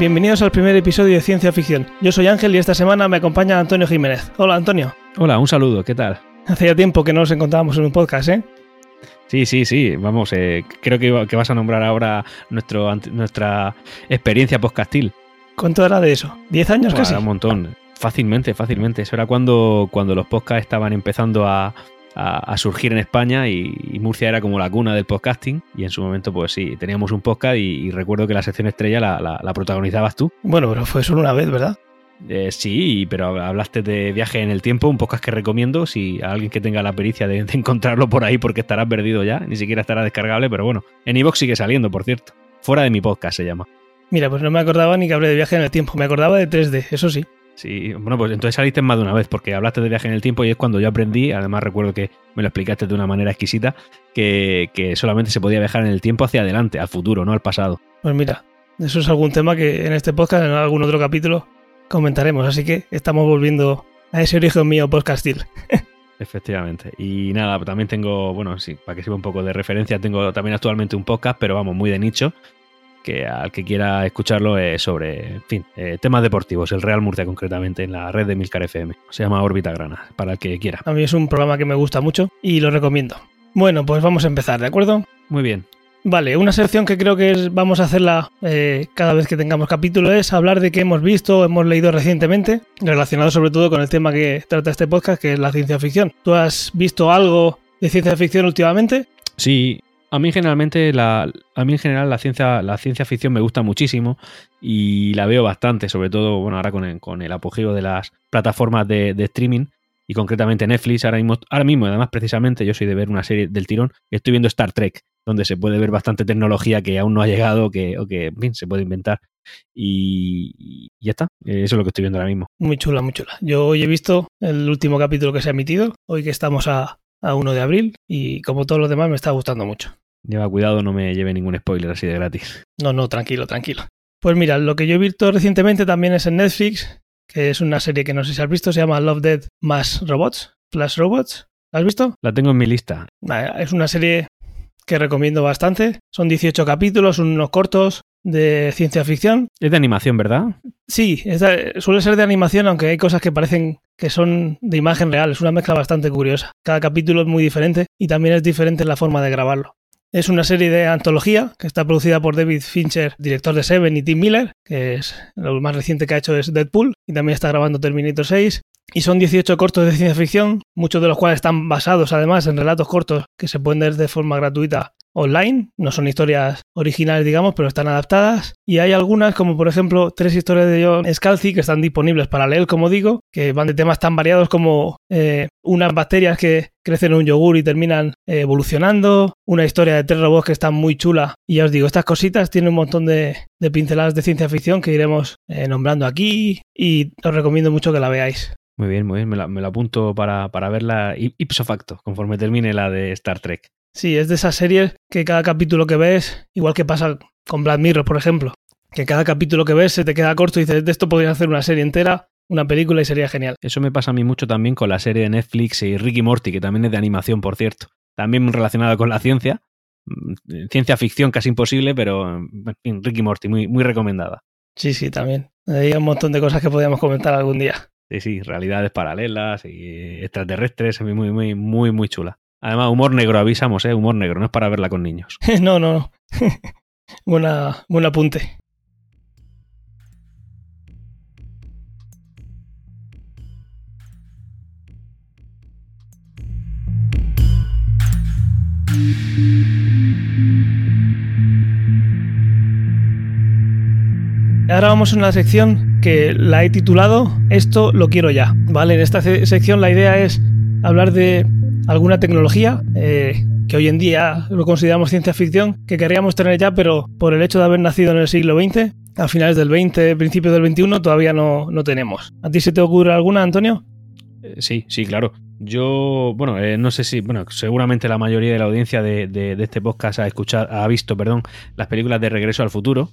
bienvenidos al primer episodio de Ciencia Ficción. Yo soy Ángel y esta semana me acompaña Antonio Jiménez. Hola Antonio. Hola, un saludo, ¿qué tal? Hacía tiempo que no nos encontrábamos en un podcast, ¿eh? Sí, sí, sí, vamos, eh, creo que, que, vas a nombrar ahora nuestro, nuestra experiencia podcastil. ¿Cuánto era de eso? ¿10 años casi? Un montón, fácilmente, fácilmente. Eso era cuando, cuando los podcasts estaban empezando a, a, surgir en España y, Murcia era como la cuna del podcasting y en su momento pues sí, teníamos un podcast y, recuerdo que la sección estrella la, protagonizabas tú. Bueno, pero fue solo una vez, ¿verdad? Eh, sí, pero hablaste de viaje en el tiempo, un podcast que recomiendo si a alguien que tenga la pericia de, encontrarlo por ahí porque estará perdido ya, ni siquiera estará descargable, pero bueno, en iVoox sigue saliendo, por cierto. Fuera de mi podcast se llama. Mira, pues no me acordaba ni que hablé de viaje en el tiempo, me acordaba de 3D, eso sí. Sí, bueno, pues entonces saliste más de una vez, porque hablaste de viaje en el tiempo y es cuando yo aprendí, además recuerdo que me lo explicaste de una manera exquisita, que, solamente se podía viajar en el tiempo hacia adelante, al futuro, no al pasado. Pues mira, eso es algún tema que en este podcast, en algún otro capítulo, comentaremos, así que estamos volviendo a ese origen mío podcastil. Efectivamente. Y nada, también tengo, bueno, sí, para que sirva un poco de referencia, tengo también actualmente un podcast, pero vamos, muy de nicho, que al que quiera escucharlo es sobre, en fin, eh, temas deportivos, el Real Murcia concretamente, en la red de Milcar FM. Se llama Órbita Grana, para el que quiera. A mí es un programa que me gusta mucho y lo recomiendo. Bueno, pues vamos a empezar, ¿de acuerdo? Muy bien. Vale, una sección que creo que es, vamos a hacerla eh, cada vez que tengamos capítulo es hablar de qué hemos visto, hemos leído recientemente, relacionado sobre todo con el tema que trata este podcast, que es la ciencia ficción. ¿Tú has visto algo de ciencia ficción últimamente? Sí, a mí generalmente la, a mí en general la ciencia, la ciencia ficción me gusta muchísimo y la veo bastante, sobre todo bueno, ahora con el, con el apogeo de las plataformas de, streaming y concretamente Netflix. Ahora mismo, ahora mismo, además, precisamente, yo soy de ver una serie del tirón y estoy viendo Star Trek, donde se puede ver bastante tecnología que aún no ha llegado que, o que en se puede inventar. Y, ya está, eso es lo que estoy viendo ahora mismo. Muy chula, muy chula. Yo hoy he visto el último capítulo que se ha emitido, hoy que estamos a, a 1 de abril, y como todos los demás me está gustando mucho. Lleva cuidado, no me lleve ningún spoiler así de gratis. No, no, tranquilo, tranquilo. Pues mira, lo que yo he visto recientemente también es en Netflix, que es una serie que no sé si has visto, se llama Love Dead Más Robots, Flash Robots. ¿La has visto? La tengo en mi lista. Es una serie que recomiendo bastante. Son 18 capítulos, unos cortos de ciencia ficción. Es de animación, ¿verdad? Sí, suele ser de animación, aunque hay cosas que parecen que son de imagen real. Es una mezcla bastante curiosa. Cada capítulo es muy diferente y también es diferente la forma de grabarlo. Es una serie de antología que está producida por David Fincher, director de Seven, y Tim Miller, que es lo más reciente que ha hecho es Deadpool, y también está grabando Terminator 6. Y son 18 cortos de ciencia ficción, muchos de los cuales están basados además en relatos cortos que se pueden ver de forma gratuita online, no son historias originales, digamos, pero están adaptadas. Y hay algunas, como por ejemplo tres historias de John Scalzi, que están disponibles para leer, como digo, que van de temas tan variados como eh, unas bacterias que crecen en un yogur y terminan eh, evolucionando, una historia de tres robots que están muy chula. Y ya os digo, estas cositas tienen un montón de, pinceladas de ciencia ficción que iremos eh, nombrando aquí y os recomiendo mucho que la veáis. Muy bien, muy bien, me la, apunto para, para verla ipso facto, conforme termine la de Star Trek. Sí, es de esas series que cada capítulo que ves, igual que pasa con Black Mirror, por ejemplo, que cada capítulo que ves se te queda corto y dices, de esto podría hacer una serie entera, una película y sería genial. Eso me pasa a mí mucho también con la serie de Netflix y Ricky Morty, que también es de animación, por cierto. También relacionada con la ciencia. Mm, ciencia ficción casi imposible, pero en fin, Ricky Morty, muy, muy recomendada. Sí, sí, también. Hay un montón de cosas que podríamos comentar algún día. Sí, sí, realidades paralelas y extraterrestres, muy, muy, muy, muy chula. Además, humor negro, avisamos, ¿eh? Humor negro, no es para verla con niños. no, no, no. Buena, buen apunte. Ahora vamos a una sección que la he titulado Esto lo quiero ya. ¿Vale? En esta sección la idea es hablar de alguna tecnología eh, que hoy en día lo consideramos ciencia ficción, que querríamos tener ya, pero por el hecho de haber nacido en el siglo XX, a finales del 20, principios del 21, todavía no, no tenemos. ¿A ti se te ocurre alguna, Antonio? Eh, sí, sí, claro. Yo, bueno, eh, no sé si, bueno, seguramente la mayoría de la audiencia de, este podcast ha escuchado, ha visto, perdón, las películas de Regreso al Futuro.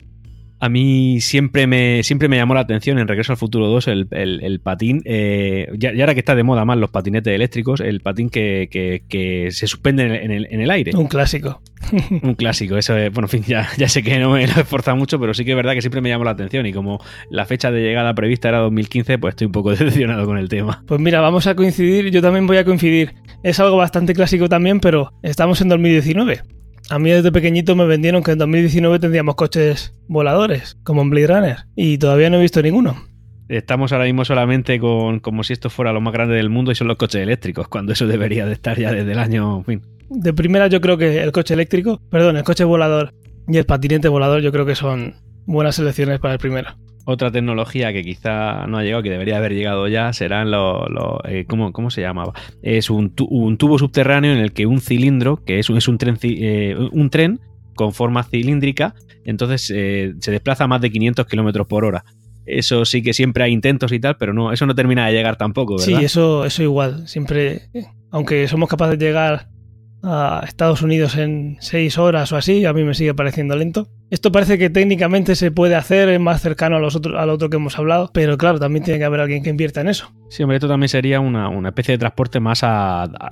A mí siempre me, siempre me llamó la atención en Regreso al Futuro 2 el, el, patín, eh, ya, ahora que está de moda más los patinetes eléctricos, el patín que, que, se suspende en el, en el, aire. Un clásico. Un clásico, eso es, bueno, en fin, ya, ya sé que no me lo he esforzado mucho, pero sí que es verdad que siempre me llamó la atención y como la fecha de llegada prevista era 2015, pues estoy un poco decepcionado con el tema. Pues mira, vamos a coincidir, yo también voy a coincidir. Es algo bastante clásico también, pero estamos en 2019. A mí desde pequeñito me vendieron que en 2019 tendríamos coches voladores, como en Blade Runner, y todavía no he visto ninguno. Estamos ahora mismo solamente con como si esto fuera lo más grande del mundo y son los coches eléctricos, cuando eso debería de estar ya desde el año... fin. De primera yo creo que el coche eléctrico, perdón, el coche volador y el patinete volador yo creo que son buenas selecciones para el primero. Otra tecnología que quizá no ha llegado, que debería haber llegado ya, serán los... Eh, ¿cómo, se llamaba? Es un, tubo subterráneo en el que un cilindro, que es, es un, tren, eh, un tren con forma cilíndrica, entonces eh, se desplaza a más de 500 kilómetros por hora. Eso sí que siempre hay intentos y tal, pero no, eso no termina de llegar tampoco, ¿verdad? Sí, eso, eso igual. Siempre, aunque somos capaces de llegar a Estados Unidos en 6 horas o así, a mí me sigue pareciendo lento. Esto parece que técnicamente se puede hacer, es más cercano a los otros, al otro que hemos hablado, pero claro, también tiene que haber alguien que invierta en eso. Sí, hombre, esto también sería una, especie de transporte más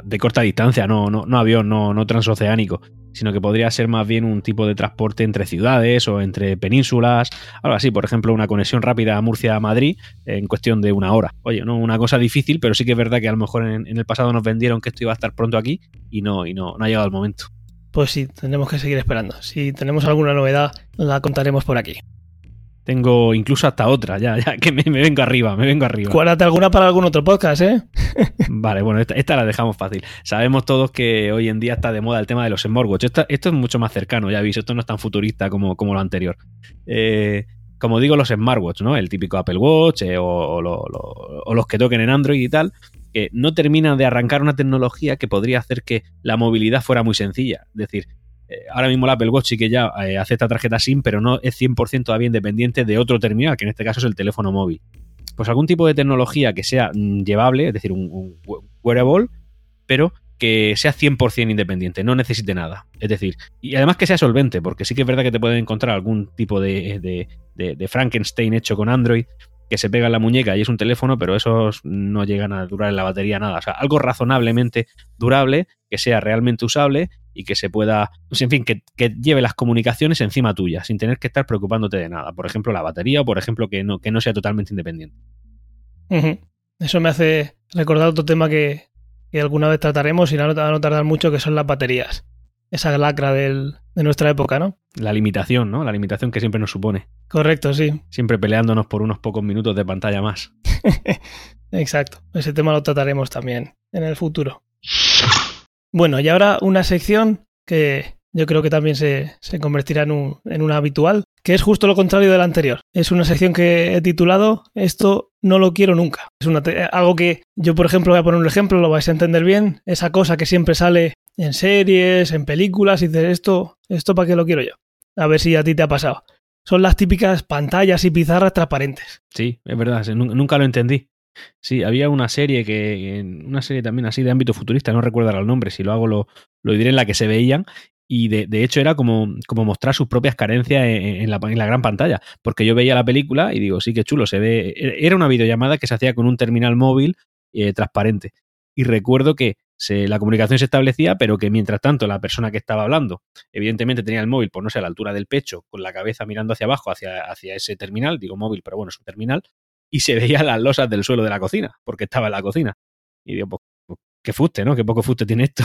de corta distancia, no, no, no avión, no, no transoceánico, sino que podría ser más bien un tipo de transporte entre ciudades o entre penínsulas, algo así, por ejemplo, una conexión rápida a Murcia-Madrid en cuestión de una hora. Oye, no una cosa difícil, pero sí que es verdad que a lo mejor en, en el pasado nos vendieron que esto iba a estar pronto aquí y no, y no, no ha llegado el momento pues sí, tendremos que seguir esperando. Si tenemos alguna novedad, la contaremos por aquí. Tengo incluso hasta otra, ya, ya, que me, vengo arriba, me vengo arriba. Cuárate alguna para algún otro podcast, ¿eh? vale, bueno, esta, la dejamos fácil. Sabemos todos que hoy en día está de moda el tema de los smartwatch. Esto, esto es mucho más cercano, ya veis, esto no es tan futurista como, como lo anterior. Eh, como digo, los smartwatch, ¿no? El típico Apple Watch eh, o, los que toquen en Android y tal, que no terminan de arrancar una tecnología que podría hacer que la movilidad fuera muy sencilla. Es decir, eh, ahora mismo el Apple Watch sí que ya eh, acepta tarjeta SIM, pero no es 100% todavía independiente de otro terminal, que en este caso es el teléfono móvil. Pues algún tipo de tecnología que sea mm, llevable, es decir, un, wearable, pero que sea 100% independiente, no necesite nada. Es decir, y además que sea solvente, porque sí que es verdad que te pueden encontrar algún tipo de, de Frankenstein hecho con Android que se pega en la muñeca y es un teléfono, pero esos no llegan a durar en la batería nada. O sea, algo razonablemente durable, que sea realmente usable y que se pueda, pues, en fin, que, lleve las comunicaciones encima tuya, sin tener que estar preocupándote de nada. Por ejemplo, la batería o, por ejemplo, que no, que no sea totalmente independiente. Eso me hace recordar otro tema que, que alguna vez trataremos y no, no tardar mucho, que son las baterías. Esa lacra del, de nuestra época, ¿no? La limitación, ¿no? La limitación que siempre nos supone. Correcto, sí. Siempre peleándonos por unos pocos minutos de pantalla más. Exacto. Ese tema lo trataremos también en el futuro. Bueno, y ahora una sección que yo creo que también se, convertirá en, un, en una habitual, que es justo lo contrario de la anterior. Es una sección que he titulado Esto no lo quiero nunca. Es una, algo que yo, por ejemplo, voy a poner un ejemplo, lo vais a entender bien. Esa cosa que siempre sale en series, en películas, y dices, esto, esto para qué lo quiero yo. A ver si a ti te ha pasado. Son las típicas pantallas y pizarras transparentes. Sí, es verdad, nunca lo entendí. Sí, había una serie que, una serie también así de ámbito futurista, no recuerdo el nombre, si lo hago lo, lo diré en la que se veían, y de, de, hecho era como, como, mostrar sus propias carencias en, la, en, la, gran pantalla. Porque yo veía la película y digo, sí que chulo, se ve. E, era una videollamada que se hacía con un terminal móvil eh, transparente. Y recuerdo que la comunicación se establecía, pero que mientras tanto la persona que estaba hablando, evidentemente tenía el móvil, por no sé, a la altura del pecho, con la cabeza mirando hacia abajo, hacia, hacia ese terminal, digo móvil, pero bueno, es un terminal, y se veían las losas del suelo de la cocina, porque estaba en la cocina. Y digo, pues, pues qué fuste, ¿no? Qué poco fuste tiene esto.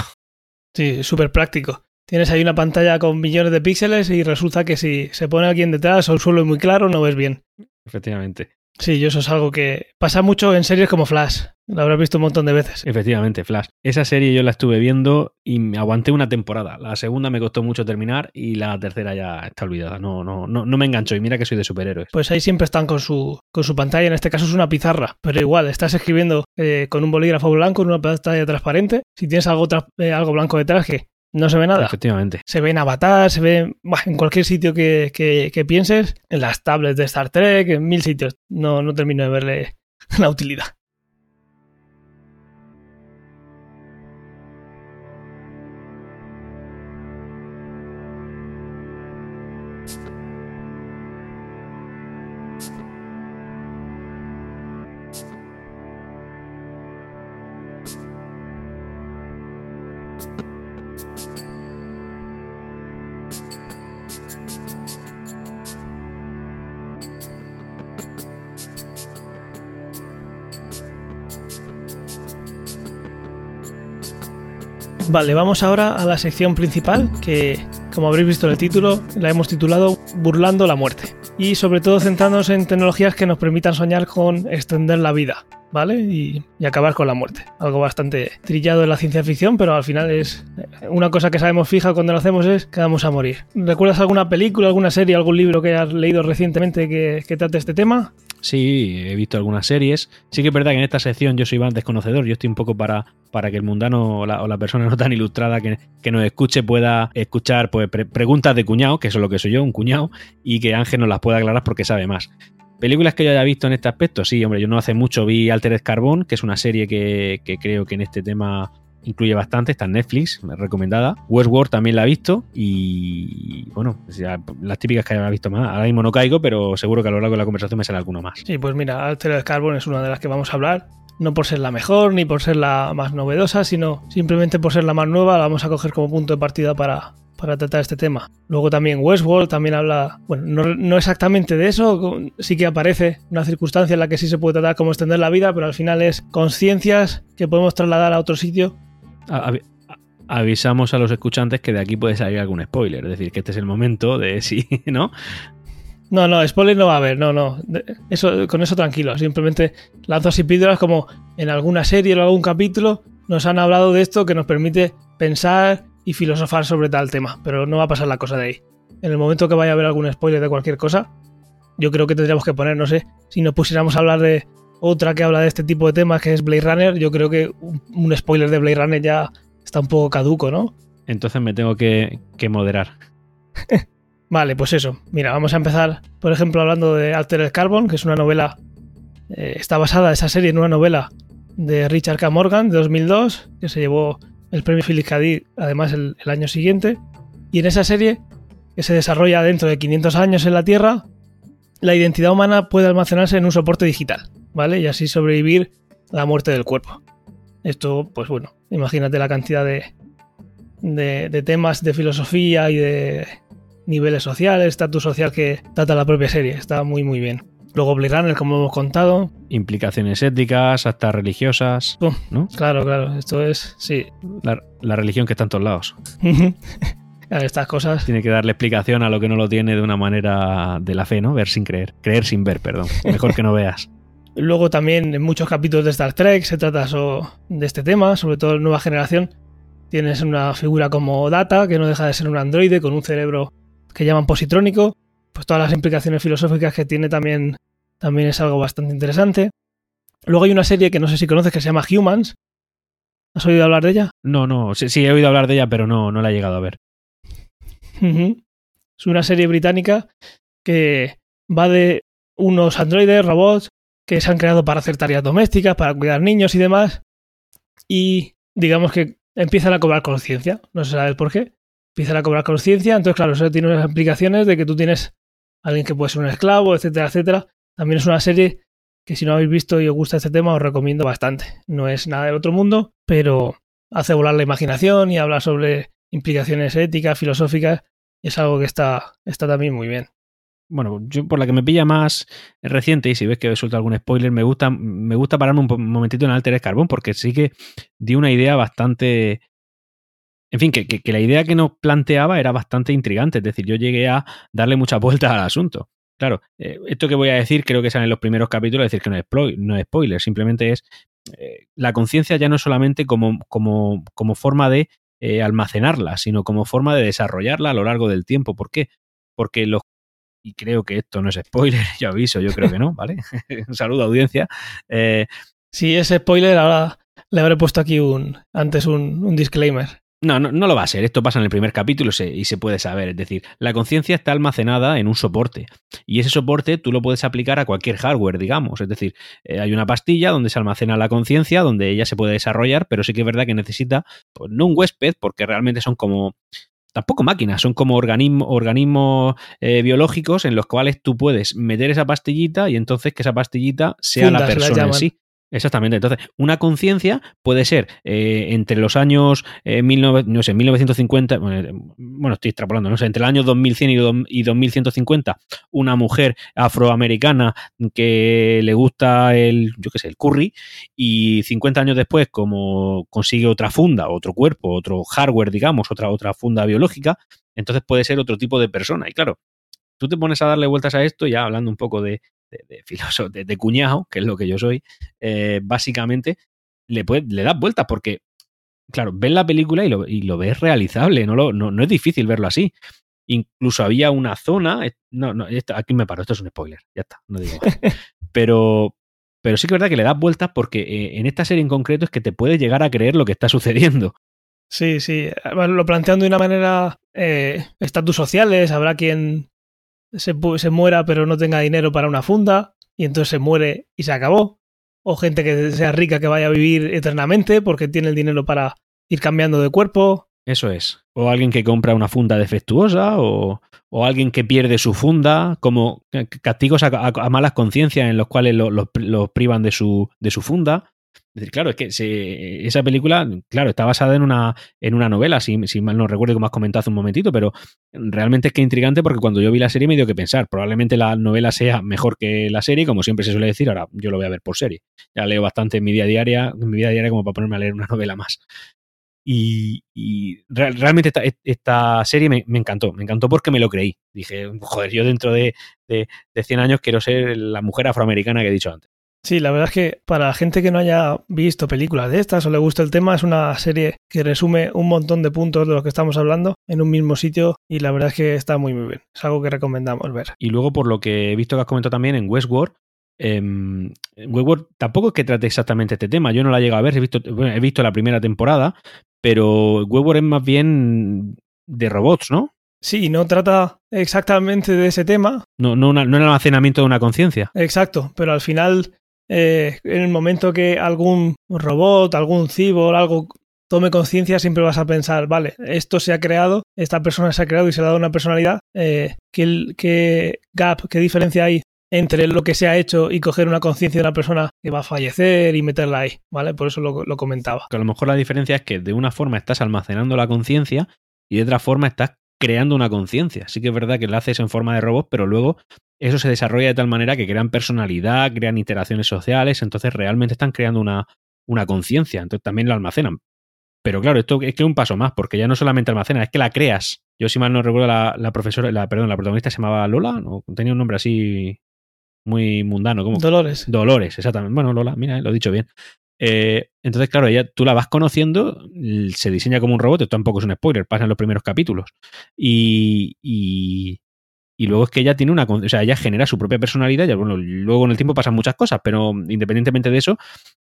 Sí, súper práctico. Tienes ahí una pantalla con millones de píxeles y resulta que si se pone alguien detrás o el suelo es muy claro, no ves bien. Efectivamente. Sí, yo eso es algo que pasa mucho en series como Flash. Lo habrás visto un montón de veces. Efectivamente, Flash. Esa serie yo la estuve viendo y me aguanté una temporada. La segunda me costó mucho terminar y la tercera ya está olvidada. No, no, no, no me engancho y mira que soy de superhéroes. Pues ahí siempre están con su, con su pantalla. En este caso es una pizarra, pero igual estás escribiendo eh, con un bolígrafo blanco en una pantalla transparente. Si tienes algo, eh, algo blanco detrás, que no se ve nada. Efectivamente. Se ve en Avatar, se ve en cualquier sitio que, que, pienses, en las tablets de Star Trek, en mil sitios. No, no termino de verle la utilidad. Vale, vamos ahora a la sección principal, que como habréis visto en el título, la hemos titulado Burlando la muerte. Y sobre todo centrándonos en tecnologías que nos permitan soñar con extender la vida, ¿vale? Y, acabar con la muerte. Algo bastante trillado en la ciencia ficción, pero al final es una cosa que sabemos fija cuando lo hacemos es que vamos a morir. ¿Recuerdas alguna película, alguna serie, algún libro que hayas leído recientemente que, trate este tema? Sí, he visto algunas series. Sí que es verdad que en esta sección yo soy más desconocedor. Yo estoy un poco para, para que el mundano o la, persona no tan ilustrada que, que, nos escuche pueda escuchar pues, pre preguntas de cuñado, que eso es lo que soy yo, un cuñado, y que Ángel nos las pueda aclarar porque sabe más. Películas que yo haya visto en este aspecto, sí, hombre, yo no hace mucho vi Altered Carbon, que es una serie que, que creo que en este tema incluye bastante, está en Netflix, recomendada. Westworld también la he visto y bueno, las típicas que haya visto más. Ahora mismo no caigo, pero seguro que a lo largo de la conversación me sale alguno más. Sí, pues mira, Altered Carbon es una de las que vamos a hablar. No por ser la mejor ni por ser la más novedosa, sino simplemente por ser la más nueva, la vamos a coger como punto de partida para, para tratar este tema. Luego también Westworld también habla, bueno, no, no, exactamente de eso, sí que aparece una circunstancia en la que sí se puede tratar como extender la vida, pero al final es conciencias que podemos trasladar a otro sitio avisamos a los escuchantes que de aquí puede salir algún spoiler, es decir, que este es el momento de sí, ¿no? No, no, spoiler no va a haber, no, no. Eso, con eso tranquilo. Simplemente lanzas y píldoras como en alguna serie o algún capítulo nos han hablado de esto que nos permite pensar y filosofar sobre tal tema. Pero no va a pasar la cosa de ahí. En el momento que vaya a haber algún spoiler de cualquier cosa, yo creo que tendríamos que poner, no sé, si nos pusiéramos a hablar de otra que habla de este tipo de temas, que es Blade Runner, yo creo que un spoiler de Blade Runner ya está un poco caduco, ¿no? Entonces me tengo que, que moderar. vale, pues eso. Mira, vamos a empezar, por ejemplo, hablando de Altered Carbon, que es una novela. Eh, está basada esa serie en una novela de Richard K. Morgan de 2002, que se llevó el premio Philip. Dick, además el, año siguiente. Y en esa serie, que se desarrolla dentro de 500 años en la Tierra, la identidad humana puede almacenarse en un soporte digital, ¿vale? Y así sobrevivir la muerte del cuerpo. Esto, pues bueno, imagínate la cantidad de, de, de temas de filosofía y de niveles sociales, estatus social que trata la propia serie. Está muy, muy bien. Luego Blade Runner, como hemos contado. Implicaciones éticas, hasta religiosas. Oh, ¿no? Claro, claro. Esto es, sí. La, la religión que está en todos lados. Estas cosas. Tiene que darle explicación a lo que no lo tiene de una manera de la fe, ¿no? Ver sin creer. Creer sin ver, perdón. Mejor que no veas. Luego también en muchos capítulos de Star Trek se trata so, de este tema, sobre todo en nueva generación. Tienes una figura como Data, que no deja de ser un androide con un cerebro que llaman positrónico. Pues todas las implicaciones filosóficas que tiene también, también es algo bastante interesante. Luego hay una serie que no sé si conoces que se llama Humans. ¿Has oído hablar de ella? No, no, sí, sí he oído hablar de ella, pero no, no la he llegado a ver. Uh -huh. Es una serie británica que va de unos androides, robots, que se han creado para hacer tareas domésticas, para cuidar niños y demás. Y digamos que empiezan a cobrar conciencia. No se sabe el por qué. Empiezan a cobrar conciencia. Entonces, claro, eso tiene unas implicaciones de que tú tienes alguien que puede ser un esclavo, etcétera, etcétera. También es una serie que si no habéis visto y os gusta este tema, os recomiendo bastante. No es nada del otro mundo, pero hace volar la imaginación y habla sobre implicaciones éticas, filosóficas, es algo que está, está también muy bien. Bueno, yo por la que me pilla más reciente, y si ves que he suelto algún spoiler, me gusta, me gusta pararme un momentito en Altered Carbon, porque sí que di una idea bastante. En fin, que, la idea que nos planteaba era bastante intrigante. Es decir, yo llegué a darle muchas vueltas al asunto. Claro, eh, esto que voy a decir creo que sale en los primeros capítulos, es decir, que no es, no es spoiler, simplemente es eh, la conciencia ya no solamente como, como, como forma de eh, almacenarla, sino como forma de desarrollarla a lo largo del tiempo. ¿Por qué? Porque los y creo que esto no es spoiler, yo aviso, yo creo que no, ¿vale? un saludo audiencia. Si es spoiler, ahora le habré puesto aquí un antes un, un disclaimer. No, no, no, lo va a ser. Esto pasa en el primer capítulo se, y se puede saber. Es decir, la conciencia está almacenada en un soporte. Y ese soporte tú lo puedes aplicar a cualquier hardware, digamos. Es decir, eh, hay una pastilla donde se almacena la conciencia, donde ella se puede desarrollar, pero sí que es verdad que necesita, pues, no un huésped, porque realmente son como tampoco máquinas, son como organismos organismos eh, biológicos en los cuales tú puedes meter esa pastillita y entonces que esa pastillita sea Fundas, la persona la en sí. Exactamente. Entonces, una conciencia puede ser eh, entre los años eh, no sé, 1950, bueno, estoy extrapolando, no sé, entre el año 2100 y, 2150, una mujer afroamericana que le gusta el, yo qué sé, el curry, y 50 años después, como consigue otra funda, otro cuerpo, otro hardware, digamos, otra, otra funda biológica, entonces puede ser otro tipo de persona. Y claro, tú te pones a darle vueltas a esto, ya hablando un poco de, de, filósofo, de, cuñado, que es lo que yo soy, eh, básicamente le, le das vueltas porque, claro, ves la película y lo, y lo ves realizable, no, lo, no, es difícil verlo así. Incluso había una zona, eh, no, no, aquí me paro, esto es un spoiler, ya está, no digo Pero, pero sí que es verdad que le das vueltas porque eh, en esta serie en concreto es que te puedes llegar a creer lo que está sucediendo. Sí, sí. Lo plantean de una manera. estatus sociales, habrá quien se, se muera pero no tenga dinero para una funda y entonces se muere y se acabó. O gente que sea rica que vaya a vivir eternamente porque tiene el dinero para ir cambiando de cuerpo. Eso es. O alguien que compra una funda defectuosa o, o alguien que pierde su funda, como castigos a, malas conciencias en los cuales los privan de su, de su funda claro, es que esa película, claro, está basada en una, en una novela, si, mal no recuerdo como has comentado hace un momentito, pero realmente es que intrigante porque cuando yo vi la serie me dio que pensar. Probablemente la novela sea mejor que la serie, como siempre se suele decir, ahora yo lo voy a ver por serie. Ya leo bastante en mi vida diaria, en mi vida diaria como para ponerme a leer una novela más. Y, realmente esta, serie me, encantó, me encantó porque me lo creí. Dije, joder, yo dentro de, de, de 100 años quiero ser la mujer afroamericana que he dicho antes. Sí, la verdad es que para la gente que no haya visto películas de estas o le gusta el tema, es una serie que resume un montón de puntos de los que estamos hablando en un mismo sitio y la verdad es que está muy muy bien. Es algo que recomendamos ver. Y luego, por lo que he visto que has comentado también en Westworld, eh, Westworld tampoco es que trate exactamente este tema. Yo no la he llegado a ver, he visto, he visto la primera temporada, pero Westworld es más bien de robots, ¿no? Sí, no trata exactamente de ese tema. No, no, no el almacenamiento de una conciencia. Exacto, pero al final eh, en el momento que algún robot, algún cibor, algo tome conciencia, siempre vas a pensar, vale, esto se ha creado, esta persona se ha creado y se ha dado una personalidad, eh, ¿qué, gap, qué diferencia hay entre lo que se ha hecho y coger una conciencia de una persona que va a fallecer y meterla ahí, ¿vale? Por eso lo, lo comentaba. Que a lo mejor la diferencia es que de una forma estás almacenando la conciencia y de otra forma estás creando una conciencia. Sí que es verdad que la haces en forma de robot, pero luego eso se desarrolla de tal manera que crean personalidad, crean interacciones sociales, entonces realmente están creando una, una conciencia, entonces también lo almacenan. Pero claro, esto es que es un paso más, porque ya no solamente almacena, es que la creas. Yo, si mal no recuerdo, la, profesora, la, perdón, la protagonista se llamaba Lola, ¿no? tenía un nombre así muy mundano. como Dolores. Dolores, exactamente. Bueno, Lola, mira, lo he dicho bien. Eh, entonces, claro, ella, tú la vas conociendo, se diseña como un robot, esto tampoco es un spoiler, pasa en los primeros capítulos. Y, y, luego es que ella tiene una. O sea, ella genera su propia personalidad, y bueno, luego en el tiempo pasan muchas cosas, pero independientemente de eso,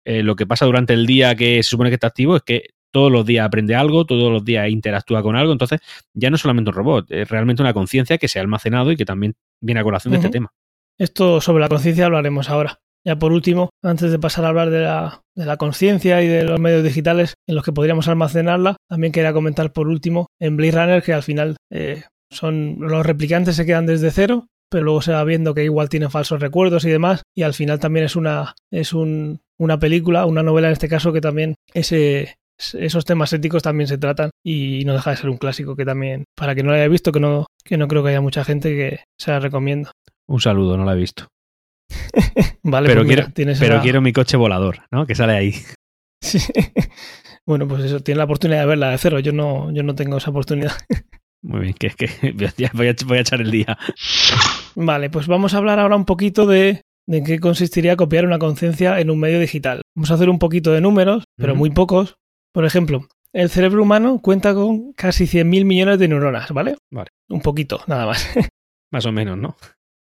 eh, lo que pasa durante el día que se supone que está activo es que todos los días aprende algo, todos los días interactúa con algo, entonces ya no es solamente un robot, es realmente una conciencia que se ha almacenado y que también viene a colación de este tema. Esto sobre la conciencia hablaremos ahora. Ya por último, antes de pasar a hablar de la, de la conciencia y de los medios digitales en los que podríamos almacenarla, también quería comentar por último en Blade Runner que al final eh, son los replicantes se quedan desde cero, pero luego se va viendo que igual tienen falsos recuerdos y demás, y al final también es una, es un, una película, una novela en este caso que también ese, esos temas éticos también se tratan y no deja de ser un clásico que también, para que no lo haya visto, que no, que no creo que haya mucha gente que se la recomiendo. Un saludo, no la he visto. vale, pero, pues quiero, pero quiero mi coche volador, ¿no? Que sale ahí. Bueno, pues eso, tiene la oportunidad de verla de cero. Yo no, yo no tengo esa oportunidad. Muy bien, que, que voy, a, voy a echar el día. Vale, pues vamos a hablar ahora un poquito de, de qué consistiría copiar una conciencia en un medio digital. Vamos a hacer un poquito de números, pero muy pocos. Por ejemplo, el cerebro humano cuenta con casi 100.000 millones de neuronas, ¿vale? Vale. Un poquito, nada más. más o menos, ¿no?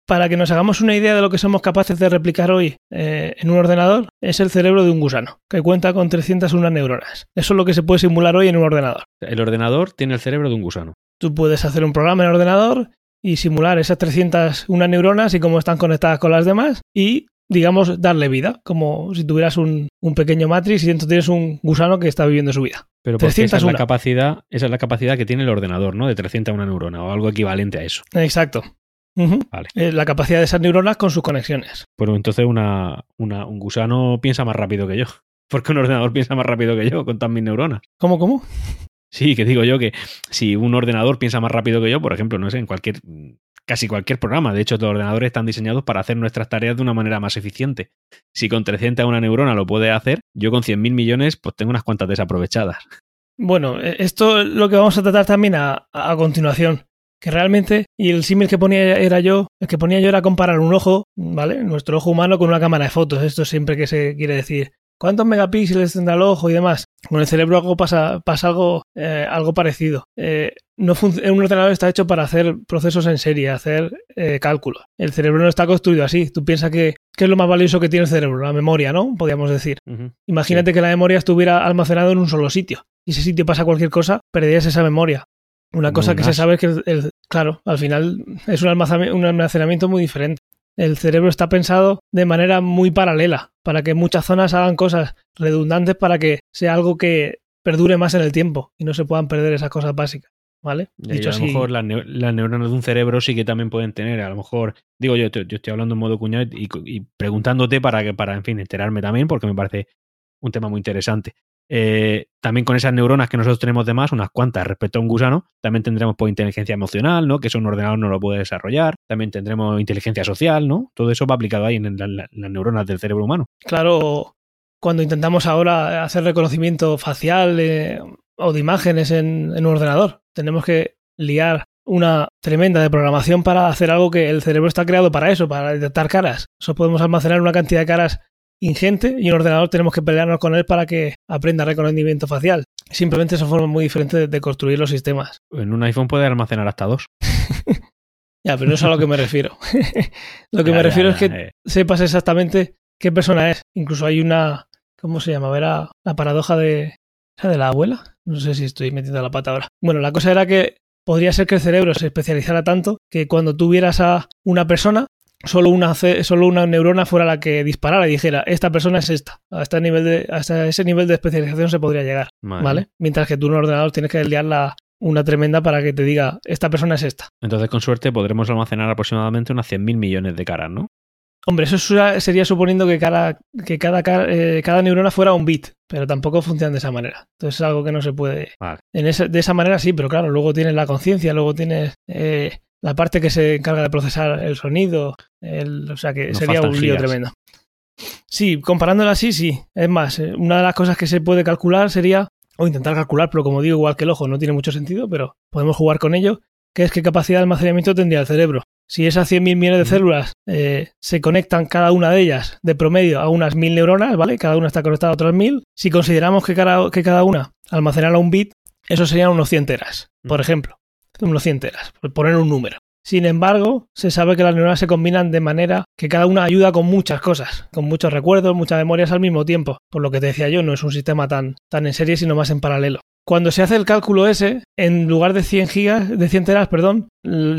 para que nos hagamos una idea de lo que somos capaces de replicar hoy eh, en un ordenador, es el cerebro de un gusano, que cuenta con 301 neuronas. Eso es lo que se puede simular hoy en un ordenador. El ordenador tiene el cerebro de un gusano. Tú puedes hacer un programa en el ordenador y simular esas 301 neuronas y cómo están conectadas con las demás y digamos, darle vida, como si tuvieras un, pequeño matrix y dentro tienes un gusano que está viviendo su vida. Pero porque esa es, la capacidad, esa es la capacidad que tiene el ordenador, ¿no? De 301 neuronas o algo equivalente a eso. Exacto. Vale. Eh, La capacidad de esas neuronas con sus conexiones. Bueno, entonces una, una- un gusano piensa más rápido que yo. Porque un ordenador piensa más rápido que yo con todas mis neuronas. ¿Cómo, cómo? Sí, que digo yo que si un ordenador piensa más rápido que yo, por ejemplo, no sé, en cualquier, casi cualquier programa, de hecho los ordenadores están diseñados para hacer nuestras tareas de una manera más eficiente. Si con 300 una neurona lo puede hacer, yo con 100.000 millones pues tengo unas cuantas desaprovechadas. Bueno, eh, esto es lo que vamos a tratar también a, a continuación. Que realmente, y el símil que ponía era yo, el que ponía yo era comparar un ojo, ¿vale? Nuestro ojo humano con una cámara de fotos. Esto siempre que se quiere decir. ¿Cuántos megapíxeles tendrá el ojo y demás? Con el cerebro algo pasa, pasa algo, eh, algo parecido. Eh, no un ordenador está hecho para hacer procesos en serie, hacer eh, cálculos. El cerebro no está construido así. Tú piensas que ¿qué es lo más valioso que tiene el cerebro? La memoria, ¿no? Podríamos decir. Imagínate que la memoria estuviera almacenada en un solo sitio. Y ese sitio pasa cualquier cosa, perderías esa memoria. Una cosa que se sabe es que, el, el- claro, al final es un almacenamiento muy diferente. El cerebro está pensado de manera muy paralela, para que muchas zonas hagan cosas redundantes para que sea algo que perdure más en el tiempo y no se puedan perder esas cosas básicas. ¿Vale? Y Dicho a lo mejor las neuronas de un cerebro sí que también pueden tener, a lo mejor, digo yo, yo estoy hablando en modo cuñado y, y preguntándote para que, para, en fin, enterarme también, porque me parece un tema muy interesante. Eh, también con esas neuronas que nosotros tenemos de más, unas cuantas respecto a un gusano, también tendremos pues, inteligencia emocional, ¿no? Que eso un ordenador no lo puede desarrollar. También tendremos inteligencia social, ¿no? Todo eso va aplicado ahí en, la- la- las neuronas del cerebro humano. Claro, cuando intentamos ahora hacer reconocimiento facial eh, o de imágenes en, en un ordenador, tenemos que liar una tremenda de programación para hacer algo que el cerebro está creado para eso, para detectar caras. Eso podemos almacenar una cantidad de caras ingente y un ordenador tenemos que pelearnos con él para que aprenda reconocimiento facial. Simplemente son formas muy diferentes de, construir los sistemas. En un iPhone puede almacenar hasta dos. Ya, pero no es a lo que me refiero. lo que Ya, me ya, refiero ya, es que eh. sepas exactamente qué persona es. Incluso hay una, ¿cómo se llama? Era la paradoja de, ¿era de la abuela. No sé si estoy metiendo la pata ahora. Bueno, la cosa era que podría ser que el cerebro se especializara tanto que cuando tuvieras a una persona, solo una, solo una neurona fuera la que disparara y dijera, esta persona es esta. A este nivel de, hasta ese nivel de especialización se podría llegar, ¿vale? mía. Mientras que tú en un ordenador tienes que liarla una tremenda para que te diga, esta persona es esta. Entonces, con suerte, podremos almacenar aproximadamente unas 100.000 millones de caras, ¿no? Hombre, eso sería suponiendo que cada, que cada, ca- eh, cada neurona fuera un bit, pero tampoco funciona de esa manera. Entonces es algo que no se puede. Vale. En ese- de esa manera sí, pero claro, luego tienes la conciencia, luego tienes eh, la parte que se encarga de procesar el sonido, el- o sea que sería un lío tremendo. Sí, comparándola así, sí. Es más, eh, una de las cosas que se puede calcular sería, o intentar calcular, pero como digo, igual que el ojo, no tiene mucho sentido, pero podemos jugar con ello, que es qué capacidad de almacenamiento tendría el cerebro. Si esas 100.000 millones de células eh, se conectan cada una de ellas de promedio a unas 1.000 neuronas, ¿vale? Cada una está conectada a otras 1.000. Si consideramos que cada, que cada una almacenara un bit, eso serían unos 100 teras, por ejemplo. Unos 100 teras, por poner un número. Sin embargo, se sabe que las neuronas se combinan de manera que cada una ayuda con muchas cosas, con muchos recuerdos, muchas memorias al mismo tiempo. Por lo que te decía yo, no es un sistema tan, tan en serie, sino más en paralelo. Cuando se hace el cálculo ese, en lugar de 100 gigas, de 100 teras, perdón,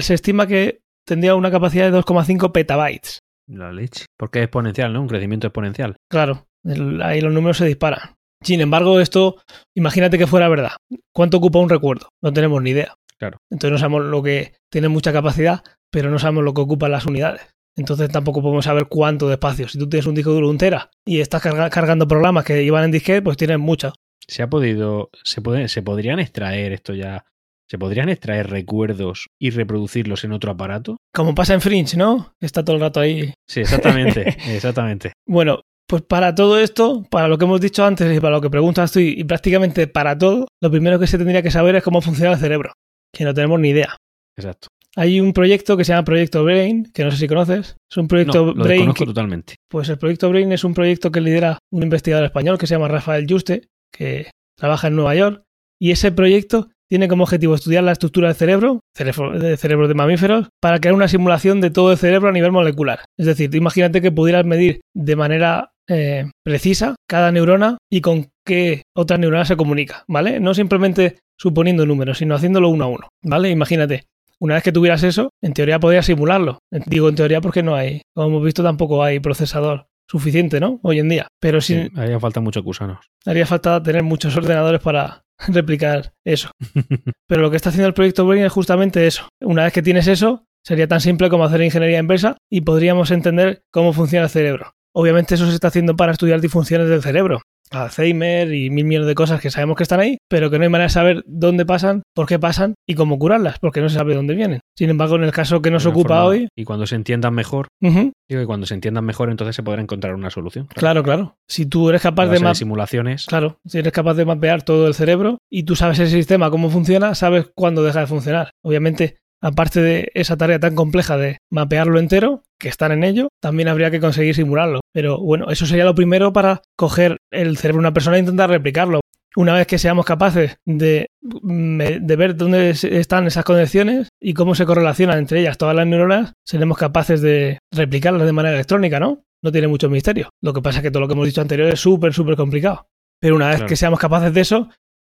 se estima que tendría una capacidad de 2,5 petabytes. La leche. Porque es exponencial, ¿no? Un crecimiento exponencial. Claro, el- ahí los números se disparan. Sin embargo, esto, imagínate que fuera verdad. ¿Cuánto ocupa un recuerdo? No tenemos ni idea. Claro. Entonces no sabemos lo que tiene mucha capacidad, pero no sabemos lo que ocupan las unidades. Entonces tampoco podemos saber cuánto de espacio. Si tú tienes un disco duro de un tera y estás carga- cargando programas que iban en disquete, pues tienes mucho. Se ha podido. Se, puede, se podrían extraer esto ya. ¿Se podrían extraer recuerdos y reproducirlos en otro aparato? Como pasa en Fringe, ¿no? Está todo el rato ahí. Sí, exactamente. exactamente. Bueno, pues para todo esto, para lo que hemos dicho antes y para lo que preguntas tú y prácticamente para todo, lo primero que se tendría que saber es cómo funciona el cerebro, que no tenemos ni idea. Exacto. Hay un proyecto que se llama Proyecto Brain, que no sé si conoces. Es un proyecto No, lo Brain. desconozco que- totalmente. pues el Proyecto Brain es un proyecto que lidera un investigador español que se llama Rafael Juste, que trabaja en Nueva York. Y ese proyecto tiene como objetivo estudiar la estructura del cerebro, cerebro de cerebros de mamíferos, para crear una simulación de todo el cerebro a nivel molecular. Es decir, imagínate que pudieras medir de manera eh, precisa cada neurona y con qué otra neurona se comunica, ¿vale? No simplemente suponiendo números, sino haciéndolo uno a uno, ¿vale? Imagínate, una vez que tuvieras eso, en teoría podrías simularlo. Digo en teoría porque no hay, como hemos visto, tampoco hay procesador suficiente, ¿no? Hoy en día. Pero sí, Sí, haría falta muchos gusanos. haría falta tener muchos ordenadores para replicar eso. Pero lo que está haciendo el proyecto Brain es justamente eso. Una vez que tienes eso, Sería tan simple como hacer ingeniería inversa y podríamos entender cómo funciona el cerebro. Obviamente eso se está haciendo para estudiar disfunciones del cerebro, Alzheimer y mil millones de cosas que sabemos que están ahí, pero que no hay manera de saber dónde pasan, por qué pasan y cómo curarlas, porque no se sabe dónde vienen. Sin embargo, en el caso que nos ocupa hoy... Y cuando se entiendan mejor, digo que cuando se entiendan mejor, entonces se podrá encontrar una solución. Claro, claro. Si tú eres capaz de... mapear simulaciones. Claro, si eres capaz de mapear todo el cerebro y tú sabes el sistema, cómo funciona, sabes cuándo deja de funcionar. Obviamente, aparte de esa tarea tan compleja de mapearlo entero, que están en ello, también habría que conseguir simularlo. Pero bueno, eso sería lo primero para coger el cerebro de una persona e intentar replicarlo. Una vez que seamos capaces de, de, ver dónde están esas conexiones y cómo se correlacionan entre ellas todas las neuronas, seremos capaces de replicarlas de manera electrónica, ¿no? No tiene mucho misterio. Lo que pasa es que todo lo que hemos dicho anterior es súper, súper complicado. Pero una vez que seamos capaces de eso,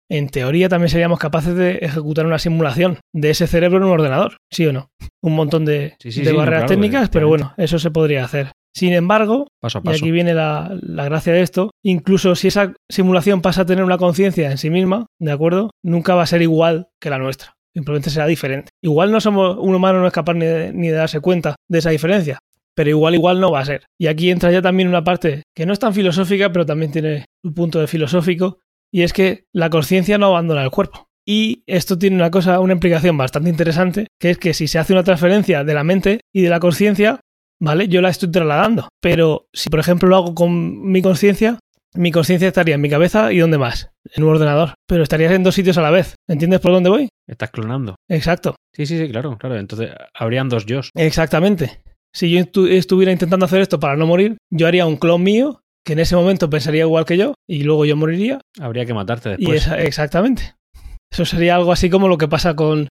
en teoría también seríamos capaces de ejecutar una simulación de ese cerebro en un ordenador, ¿sí o no? Un montón de, barreras técnicas, pero bueno, eso se podría hacer. Sin embargo, y aquí viene la, la, gracia de esto, incluso si esa simulación pasa a tener una conciencia en sí misma, ¿de acuerdo? Nunca va a ser igual que la nuestra. Simplemente será diferente. Igual no somos, un humano no es capaz ni de, ni de darse cuenta de esa diferencia, pero igual igual no va a ser. Y aquí entra ya también una parte que no es tan filosófica, pero también tiene un punto de filosófico, y es que la conciencia no abandona el cuerpo. Y esto tiene una cosa, una implicación bastante interesante, que es que si se hace una transferencia de la mente y de la conciencia, ¿vale? Yo la estoy trasladando. Pero si, por ejemplo, lo hago con mi conciencia, mi conciencia estaría en mi cabeza y ¿dónde más? En un ordenador. Pero estarías en dos sitios a la vez. ¿Entiendes por dónde voy? Estás clonando. Exacto. Sí, sí, sí, claro, claro. Entonces habrían dos yo. Exactamente. Si yo estuviera intentando hacer esto para no morir, yo haría un clon mío que en ese momento pensaría igual que yo y luego yo moriría. Habría que matarte después. exactamente. Eso sería algo así como lo que pasa con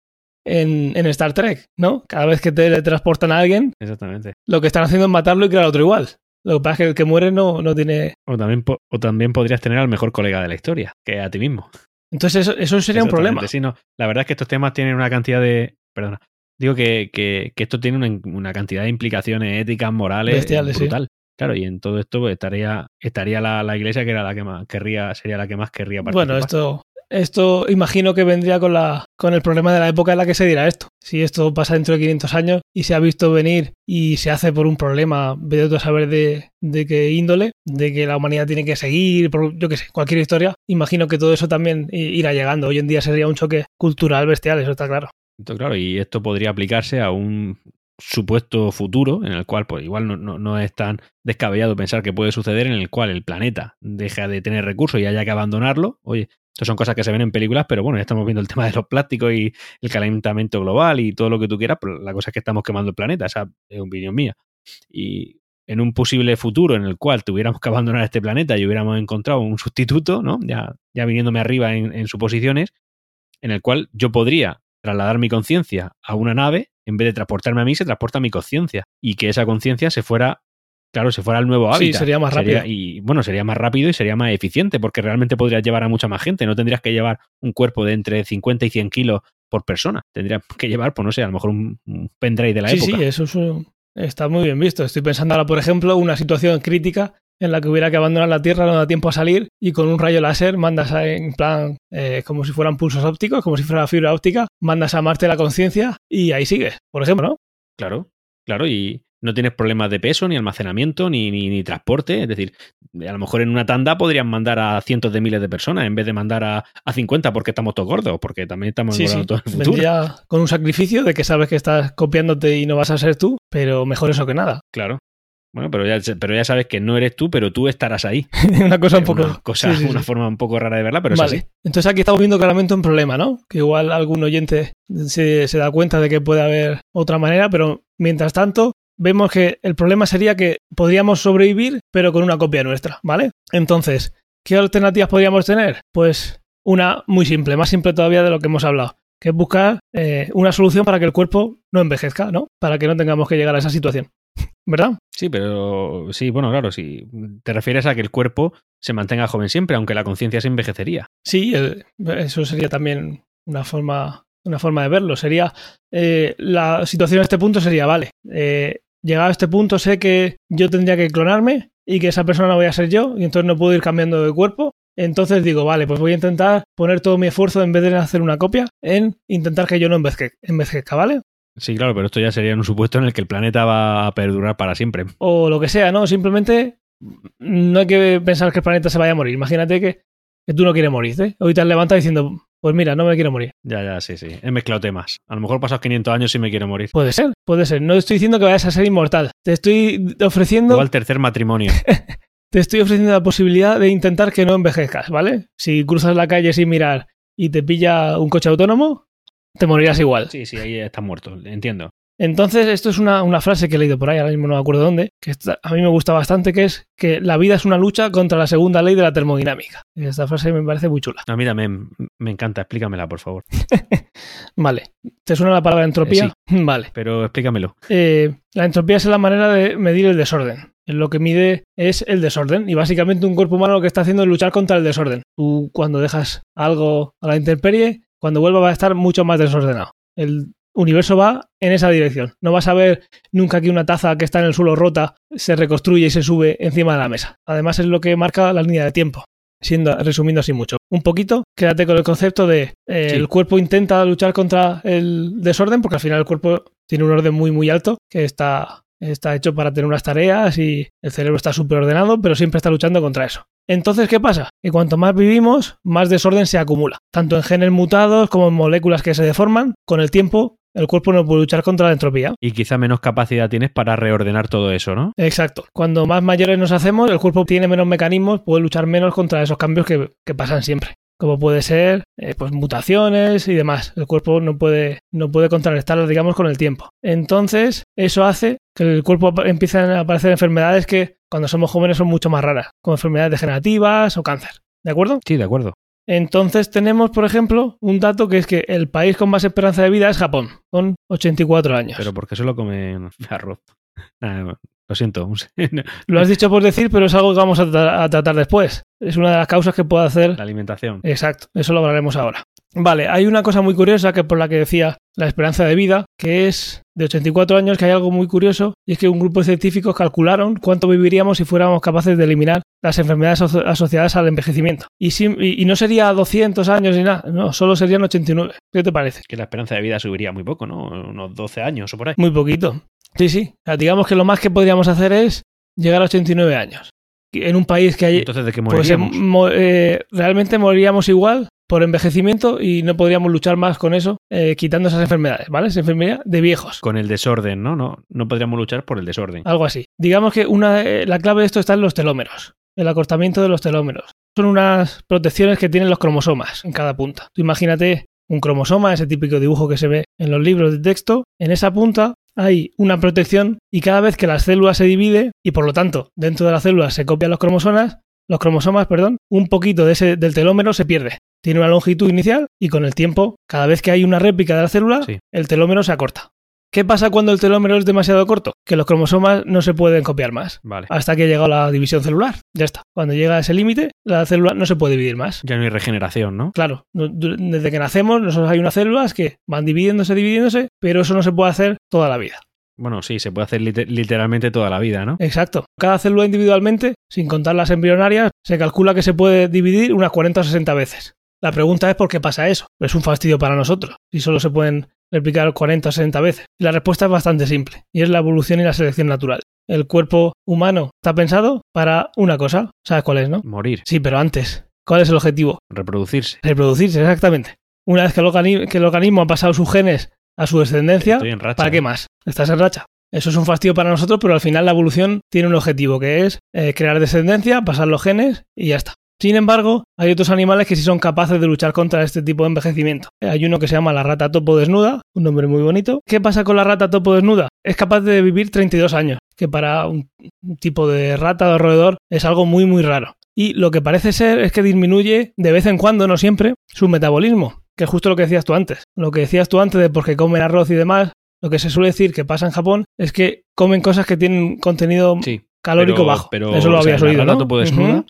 en, en, Star Trek, ¿no? Cada vez que te transportan a alguien, Exactamente. lo que están haciendo es matarlo y crear otro igual. Lo que pasa es que el que muere no, no tiene... O también, o también podrías tener al mejor colega de la historia, que a ti mismo. Entonces eso, eso sería un problema. Sí, no. La verdad es que estos temas tienen una cantidad de... Perdona. Digo que, que, que esto tiene una, una, cantidad de implicaciones éticas, morales, Bestiales, brutal. Claro, y en todo esto pues, estaría, estaría la, la, iglesia que era la que más querría, sería la que más querría participar. Bueno, esto, esto imagino que vendría con, la, con el problema de la época en la que se dirá esto. Si esto pasa dentro de 500 años y se ha visto venir y se hace por un problema, vete a saber de, de qué índole, de que la humanidad tiene que seguir, por, yo qué sé, cualquier historia, imagino que todo eso también irá llegando. Hoy en día sería un choque cultural bestial, eso está claro. Entonces, claro, y esto podría aplicarse a un supuesto futuro en el cual pues igual no, no, no, es tan descabellado pensar que puede suceder en el cual el planeta deja de tener recursos y haya que abandonarlo. Oye, son cosas que se ven en películas, pero bueno, ya estamos viendo el tema de los plásticos y el calentamiento global y todo lo que tú quieras, la cosa es que estamos quemando el planeta, esa es opinión mía. Y en un posible futuro en el cual tuviéramos que abandonar este planeta y hubiéramos encontrado un sustituto, ¿no? Ya, ya viniéndome arriba en, en suposiciones, en el cual yo podría trasladar mi conciencia a una nave, en vez de transportarme a mí, se transporta mi conciencia. Y que esa conciencia se fuera, claro, se fuera al nuevo hábitat. Sí, sería más rápido. y bueno, sería más rápido y sería más eficiente, porque realmente podrías llevar a mucha más gente. No tendrías que llevar un cuerpo de entre 50 y 100 kilos por persona. Tendrías que llevar, pues no sé, a lo mejor un, un pendrive de la sí, época. Sí, eso es, está muy bien visto. Estoy pensando ahora, por ejemplo, una situación crítica en la que hubiera que abandonar la Tierra, no da tiempo a salir y con un rayo láser mandas a, en plan eh, como si fueran pulsos ópticos, como si fuera fibra óptica, mandas a Marte la conciencia y ahí sigues, por ejemplo, ¿no? Claro, claro, y no tienes problemas de peso, ni almacenamiento, ni, ni, ni, transporte. Es decir, a lo mejor en una tanda podrían mandar a cientos de miles de personas en vez de mandar a, a 50 porque estamos todos gordos, porque también estamos sí, sí. todo el futuro. Vendría con un sacrificio de que sabes que estás copiándote y no vas a ser tú, pero mejor eso que nada. Claro. Bueno, pero ya, pero ya sabes que no eres tú, pero tú estarás ahí. una cosa un poco. Una, cosa, sí, una forma un poco rara de verla, pero vale. es así. Entonces aquí estamos viendo claramente un problema, ¿no? Que igual algún oyente se, se da cuenta de que puede haber otra manera, pero mientras tanto, vemos que el problema sería que podríamos sobrevivir, pero con una copia nuestra, ¿vale? Entonces, ¿qué alternativas podríamos tener? Pues una muy simple, más simple todavía de lo que hemos hablado, que es buscar eh, una solución para que el cuerpo no envejezca, ¿no? Para que no tengamos que llegar a esa situación. ¿Verdad? Sí, pero sí, bueno, claro, si te refieres a que el cuerpo se mantenga joven siempre, aunque la conciencia se envejecería. Sí, eso sería también una forma, una forma de verlo. Sería eh, la situación a este punto sería, vale, eh, llegado a este punto sé que yo tendría que clonarme y que esa persona no voy a ser yo y entonces no puedo ir cambiando de cuerpo. Entonces digo, vale, pues voy a intentar poner todo mi esfuerzo en vez de hacer una copia en intentar que yo no envejezca, ¿vale? Sí, claro, pero esto ya sería un supuesto en el que el planeta va a perdurar para siempre. O lo que sea, ¿no? Simplemente no hay que pensar que el planeta se vaya a morir. Imagínate que, que tú no quieres morir, ¿eh? Hoy te has levantado diciendo, pues mira, no me quiero morir. Ya, ya, sí, sí. He mezclado temas. A lo mejor pasados 500 años y me quiero morir. Puede ser, puede ser. No estoy diciendo que vayas a ser inmortal. Te estoy ofreciendo... O al tercer matrimonio. te estoy ofreciendo la posibilidad de intentar que no envejezcas, ¿vale? Si cruzas la calle sin mirar y te pilla un coche autónomo, te morirás igual. Sí, sí, ahí estás muerto, entiendo. Entonces, esto es una, una, frase que he leído por ahí, ahora mismo no me acuerdo dónde, que está, a mí me gusta bastante, que es que la vida es una lucha contra la segunda ley de la termodinámica. Esta frase me parece muy chula. A mí también me encanta, explícamela, por favor. vale. ¿Te suena la palabra entropía? Eh, sí, vale. Pero explícamelo. Eh, la entropía es la manera de medir el desorden. Lo que mide es el desorden y básicamente un cuerpo humano lo que está haciendo es luchar contra el desorden. Tú cuando dejas algo a la intemperie, cuando vuelva va a estar mucho más desordenado. El universo va en esa dirección. No vas a ver nunca que una taza que está en el suelo rota se reconstruye y se sube encima de la mesa. Además es lo que marca la línea de tiempo. Siendo, resumiendo así mucho. Un poquito, quédate con el concepto de eh, sí. el cuerpo intenta luchar contra el desorden, porque al final el cuerpo tiene un orden muy muy alto que está, está hecho para tener unas tareas y el cerebro está súper ordenado, pero siempre está luchando contra eso. Entonces, ¿qué pasa? Que cuanto más vivimos, más desorden se acumula, tanto en genes mutados como en moléculas que se deforman. Con el tiempo, el cuerpo no puede luchar contra la entropía. Y quizá menos capacidad tienes para reordenar todo eso, ¿no? Exacto. Cuando más mayores nos hacemos, el cuerpo tiene menos mecanismos, puede luchar menos contra esos cambios que, que pasan siempre. Como puede ser eh, pues mutaciones y demás. El cuerpo no puede, no puede contrarrestarlas, digamos, con el tiempo. Entonces, eso hace que el cuerpo empiecen a aparecer enfermedades que cuando somos jóvenes son mucho más raras, como enfermedades degenerativas o cáncer. ¿De acuerdo? Sí, de acuerdo. Entonces tenemos, por ejemplo, un dato que es que el país con más esperanza de vida es Japón, con 84 años. Pero porque solo comen arroz. Nah, lo siento. lo has dicho por decir, pero es algo que vamos a, tra a, tratar después. Es una de las causas que puede hacer... La alimentación. Exacto, eso lo hablaremos ahora. Vale, hay una cosa muy curiosa que por la que decía la esperanza de vida, que es de 84 años, que hay algo muy curioso, y es que un grupo de científicos calcularon cuánto viviríamos si fuéramos capaces de eliminar las enfermedades aso asociadas al envejecimiento. Y, si, y, y, no sería 200 años ni nada, no, solo serían 89. ¿Qué te parece? Que la esperanza de vida subiría muy poco, ¿no? Unos 12 años o por ahí. Muy poquito. Sí, sí. O sea, digamos que lo más que podríamos hacer es llegar a 89 años. En un país que hay... Entonces, ¿de qué moriríamos? Pues, mo eh, realmente moriríamos igual por envejecimiento y no podríamos luchar más con eso, eh, quitando esas enfermedades, ¿vale? Esa enfermedad de viejos. Con el desorden, ¿no? No, no podríamos luchar por el desorden. Algo así. Digamos que una, eh, la clave de esto está en los telómeros, el acortamiento de los telómeros. Son unas protecciones que tienen los cromosomas en cada punta. Tú imagínate un cromosoma, ese típico dibujo que se ve en los libros de texto, en esa punta hay una protección y cada vez que la célula se divide y por lo tanto dentro de la célula se copian los cromosomas, los cromosomas, perdón, un poquito de ese, del telómero se pierde. Tiene una longitud inicial y con el tiempo, cada vez que hay una réplica de la célula, sí. el telómero se acorta. ¿Qué pasa cuando el telómero es demasiado corto? Que los cromosomas no se pueden copiar más. Vale. Hasta que llega la división celular. Ya está. Cuando llega a ese límite, la célula no se puede dividir más. Ya no hay regeneración, ¿no? Claro. Desde que nacemos, nosotros hay unas células que van dividiéndose, dividiéndose, pero eso no se puede hacer toda la vida. Bueno, sí, se puede hacer literalmente toda la vida, ¿no? Exacto. Cada célula individualmente, sin contar las embrionarias, se calcula que se puede dividir unas 40 o 60 veces. La pregunta es por qué pasa eso. Es un fastidio para nosotros. Si solo se pueden replicar 40 o 60 veces. Y la respuesta es bastante simple, y es la evolución y la selección natural. El cuerpo humano está pensado para una cosa. ¿Sabes cuál es, no? Morir. Sí, pero antes. ¿Cuál es el objetivo? Reproducirse. Reproducirse, exactamente. Una vez que el, organismo, que el organismo ha pasado sus genes a su descendencia, ¿para qué más? Estás en racha. Eso es un fastidio para nosotros, pero al final la evolución tiene un objetivo, que es eh, crear descendencia, pasar los genes y ya está. Sin embargo, hay otros animales que sí son capaces de luchar contra este tipo de envejecimiento. Hay uno que se llama la rata topo desnuda, un nombre muy bonito. ¿Qué pasa con la rata topo desnuda? Es capaz de vivir 32 años, que para un tipo de rata de roedor es algo muy muy raro. Y lo que parece ser es que disminuye de vez en cuando, no siempre, su metabolismo, que es justo lo que decías tú antes. Lo que decías tú antes de porque comen arroz y demás, lo que se suele decir que pasa en Japón es que comen cosas que tienen contenido sí, calórico pero, bajo. Pero, Eso lo o sea, habías la oído, rata ¿no? topo desnuda, Uh -huh.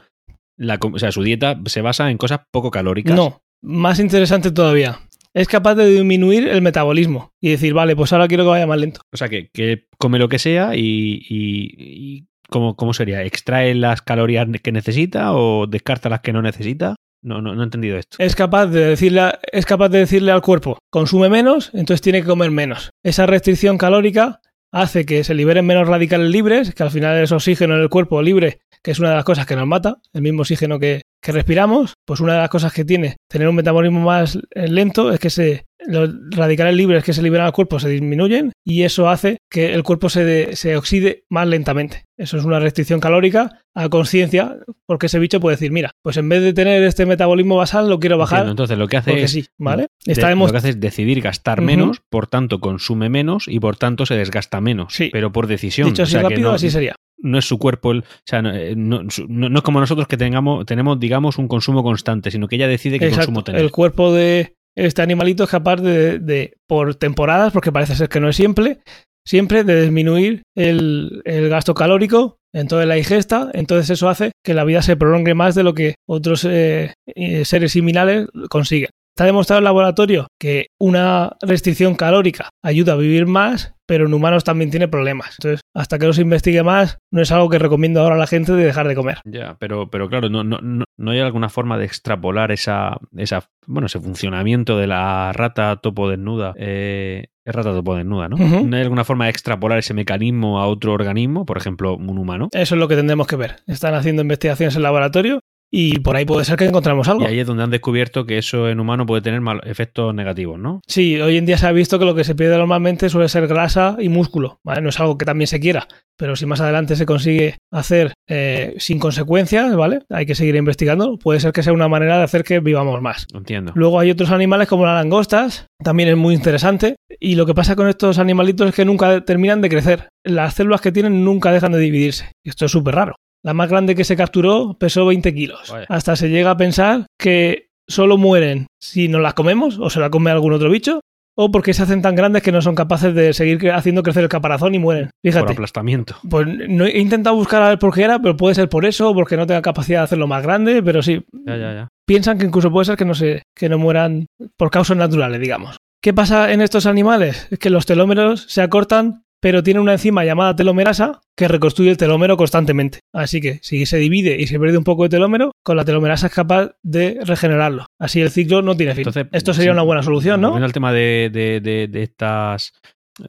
La, o sea, su dieta se basa en cosas poco calóricas. No, más interesante todavía. Es capaz de disminuir el metabolismo y decir, vale, pues ahora quiero que vaya más lento. O sea, que, que come lo que sea y, y, y ¿cómo, ¿cómo, sería? ¿Extrae las calorías que necesita o descarta las que no necesita? No, no, no he entendido esto. Es capaz, de decirle, es capaz de decirle al cuerpo, consume menos, entonces tiene que comer menos. Esa restricción calórica hace que se liberen menos radicales libres, que al final es oxígeno en el cuerpo libre, que es una de las cosas que nos mata, el mismo oxígeno que, que respiramos, pues una de las cosas que tiene tener un metabolismo más eh, lento es que se, los radicales libres que se liberan al cuerpo se disminuyen y eso hace que el cuerpo se, de- se oxide más lentamente. Eso es una restricción calórica a conciencia, porque ese bicho puede decir, mira, pues en vez de tener este metabolismo basal, lo quiero bajar Entiendo. Entonces lo que hace es sí, ¿vale? de- Está lo demostrado. que hace es decidir gastar menos, por tanto consume menos y por tanto se desgasta menos. Sí. Pero por decisión. Dicho o sea, rápido, no, así sería. No es su cuerpo, el- o sea, no, eh, no- no- es como nosotros que tengamos, tenemos, digamos, un consumo constante, sino que ella decide qué Exacto. consumo tener. El cuerpo de este animalito es capaz de, de, por temporadas, porque parece ser que no es siempre, siempre de disminuir el, el gasto calórico en toda la ingesta. Entonces eso hace que la vida se prolongue más de lo que otros eh, eh, seres similares consiguen. Está demostrado en laboratorio que una restricción calórica ayuda a vivir más, pero en humanos también tiene problemas. Entonces, hasta que no se investigue más, no es algo que recomiendo ahora a la gente de dejar de comer. Ya, pero, pero claro, no, no, no, no hay alguna forma de extrapolar esa, esa, bueno, ese funcionamiento de la rata topo desnuda. Eh, es rata topo desnuda, ¿no? No hay alguna forma de extrapolar ese mecanismo a otro organismo, por ejemplo, un humano. Eso es lo que tendremos que ver. Están haciendo investigaciones en laboratorio y por ahí puede ser que encontremos algo. Y ahí es donde han descubierto que eso en humano puede tener mal- efectos negativos, ¿no? Sí, hoy en día se ha visto que lo que se pierde normalmente suele ser grasa y músculo. ¿vale? No es algo que también se quiera, pero si más adelante se consigue hacer eh, sin consecuencias, ¿vale? Hay que seguir investigando. Puede ser que sea una manera de hacer que vivamos más. Entiendo. Luego hay otros animales como las langostas, también es muy interesante. Y lo que pasa con estos animalitos es que nunca terminan de crecer. Las células que tienen nunca dejan de dividirse. Y esto es súper raro. La más grande que se capturó pesó 20 kilos. Vaya. Hasta se llega a pensar que solo mueren si nos las comemos o se la come algún otro bicho o porque se hacen tan grandes que no son capaces de seguir cre- haciendo crecer el caparazón y mueren. Por Fíjate. aplastamiento. Pues no he intentado buscar a ver por qué era, pero puede ser por eso o porque no tenga capacidad de hacerlo más grande, pero sí, Ya, ya, ya. piensan que incluso puede ser que no se que no mueran por causas naturales, digamos. ¿Qué pasa en estos animales? Es que los telómeros se acortan, pero tienen una enzima llamada telomerasa que reconstruye el telómero constantemente. Así que si se divide y se pierde un poco de telómero, con la telomerasa es capaz de regenerarlo. Así el ciclo no tiene fin. Entonces, Esto sería sí, una buena solución, ¿no? al tema de, de- de- de estas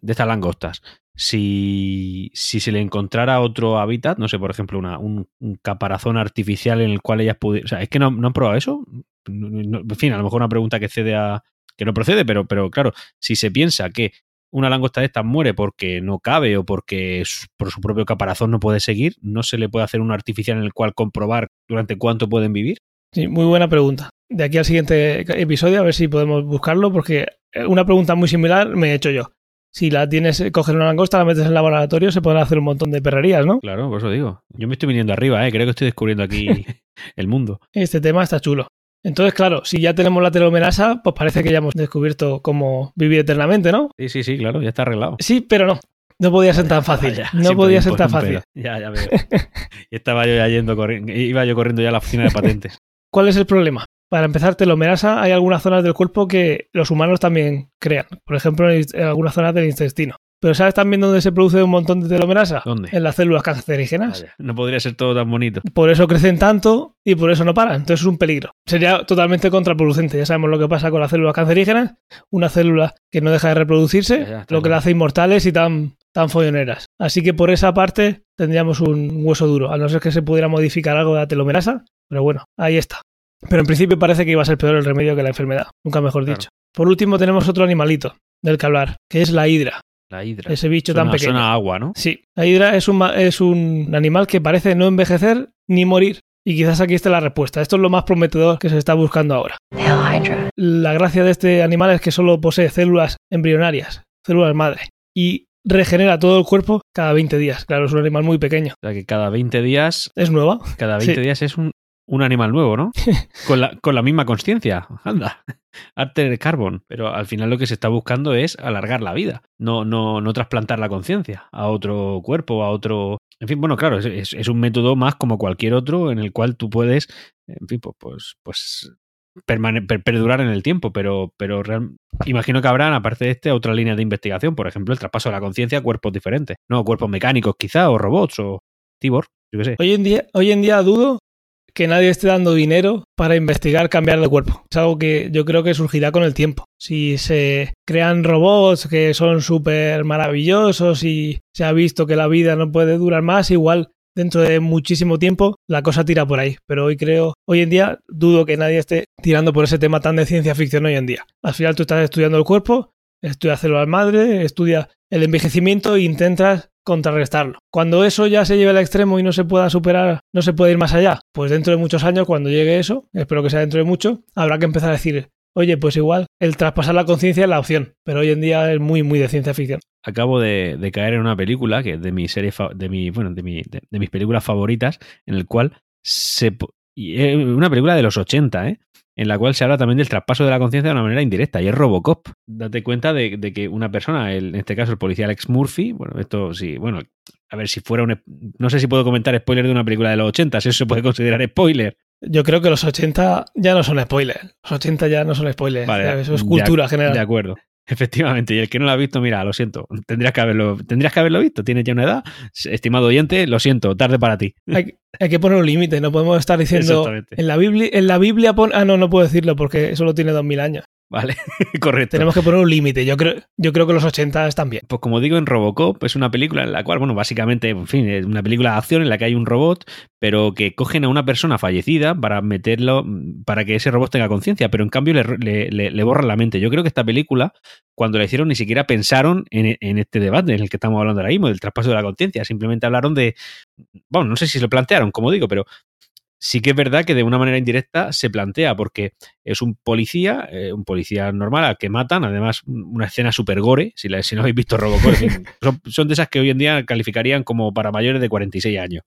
de estas langostas. Si, si se le encontrara otro hábitat, no sé, por ejemplo, una, un, un caparazón artificial en el cual ellas pudieran. O sea, es que no, no han probado eso. No- no- en fin, a lo mejor una pregunta que cede a. que no procede, pero, pero claro, si se piensa que una langosta de estas muere porque no cabe o porque por su propio caparazón no puede seguir, ¿no se le puede hacer un artificial en el cual comprobar durante cuánto pueden vivir? Sí, muy buena pregunta. De aquí al siguiente episodio a ver si podemos buscarlo, porque una pregunta muy similar me he hecho yo. Si la tienes, coges una langosta, la metes en el laboratorio, se pueden hacer un montón de perrerías, ¿no? Claro, por eso digo. Yo me estoy viniendo arriba, ¿eh? creo que estoy descubriendo aquí el mundo. Este tema está chulo. Entonces, claro, si ya tenemos la telomerasa, pues parece que ya hemos descubierto cómo vivir eternamente, ¿no? Sí, sí, sí, claro, ya está arreglado. Sí, pero no. No podía ser tan fácil. Vaya, no siempre podía hay ser tan un fácil. Ya, ya veo. y estaba yo ya yendo corriendo, iba yo corriendo ya a la oficina de patentes. ¿Cuál es el problema? Para empezar, telomerasa hay algunas zonas del cuerpo que los humanos también crean. Por ejemplo, en algunas zonas del intestino. Pero ¿sabes también dónde se produce un montón de telomerasa? ¿Dónde? En las células cancerígenas. Vaya, no podría ser todo tan bonito. Por eso crecen tanto y por eso no paran. Entonces es un peligro. Sería totalmente contraproducente. Ya sabemos lo que pasa con las células cancerígenas. Una célula que no deja de reproducirse, Ya, ya, está lo que las hace inmortales y tan, tan folloneras. Así que por esa parte tendríamos un hueso duro, a no ser que se pudiera modificar algo de la telomerasa. Pero bueno, ahí está. Pero en principio parece que iba a ser peor el remedio que la enfermedad. Nunca mejor Claro. dicho. Por último tenemos otro animalito del que hablar, que es la hidra. La hidra. Ese bicho Suena, tan pequeño. suena a agua, ¿no? Sí, la hidra es un, es un animal que parece no envejecer ni morir. Y quizás aquí esté la respuesta. Esto es lo más prometedor que se está buscando ahora. La gracia de este animal es que solo posee células embrionarias, células madre, y regenera todo el cuerpo cada 20 días. Claro, es un animal muy pequeño. O sea que cada 20 días, Es nueva. cada 20 Sí. días es un, un animal nuevo, ¿no? Con la, con la misma conciencia. Anda. Arte carbon. Pero al final lo que se está buscando es alargar la vida. No, no, no trasplantar la conciencia a otro cuerpo, a otro. En fin, bueno, claro, es, es- es un método más como cualquier otro en el cual tú puedes, en fin, pues, pues, pues permane- per- perdurar en el tiempo, pero, pero real- imagino que habrán, aparte de este, otra línea de investigación, por ejemplo, el traspaso de la conciencia a cuerpos diferentes. No, cuerpos mecánicos quizá, o robots, o cyborg, yo qué sé. Hoy en día, hoy en día dudo que nadie esté dando dinero para investigar cambiar de cuerpo. Es algo que yo creo que surgirá con el tiempo. Si se crean robots que son súper maravillosos y se ha visto que la vida no puede durar más, igual dentro de muchísimo tiempo la cosa tira por ahí. Pero hoy creo, hoy en día dudo que nadie esté tirando por ese tema tan de ciencia ficción hoy en día. Al final tú estás estudiando el cuerpo, estudias células madre, estudias el envejecimiento e intentas contrarrestarlo. Cuando eso ya se lleve al extremo y no se pueda superar, no se puede ir más allá, pues dentro de muchos años, cuando llegue eso, espero que sea dentro de mucho, habrá que empezar a decir, oye, pues igual el traspasar la conciencia es la opción, pero hoy en día es muy, muy de ciencia ficción. Acabo de, caer en una película que es de mi serie, de mi, bueno, de, mi, de, de mis películas favoritas, en el cual se, una película de los 80, ¿eh? En la cual se habla también del traspaso de la conciencia de una manera indirecta, y es Robocop. Date cuenta de, de que una persona, el, en este caso el policía Alex Murphy, bueno, esto sí, bueno, a ver si fuera un... No sé si puedo comentar spoiler de una película de los 80, si eso se puede considerar spoiler. Yo creo que los 80 ya no son spoilers. Los 80 ya no son spoilers. Vale, eso es cultura general. De acuerdo. Efectivamente, y el que no lo ha visto, mira, lo siento, tendrías que haberlo, tendrías que haberlo visto, tienes ya una edad, estimado oyente, lo siento, tarde para ti. Hay, hay que poner un límite, no podemos estar diciendo en la Biblia, en la Biblia pon, ah no, no puedo decirlo porque solo tiene dos mil años. Vale, correcto. Tenemos que poner un límite. Yo creo, yo creo que los 80 están bien. Pues como digo, en Robocop es una película en la cual, bueno, básicamente, en fin, es una película de acción en la que hay un robot, pero que cogen a una persona fallecida para meterlo, para que ese robot tenga conciencia, pero en cambio le, le, le, borran la mente. Yo creo que esta película, cuando la hicieron, ni siquiera pensaron en, en este debate en el que estamos hablando ahora mismo, del traspaso de la conciencia. Simplemente hablaron de, bueno, no sé si se lo plantearon, como digo, pero sí que es verdad que de una manera indirecta se plantea, porque es un policía, eh, un policía normal al que matan, además una escena super gore, si, la, si no habéis visto Robocop, son, de esas que hoy en día calificarían como para mayores de 46 años.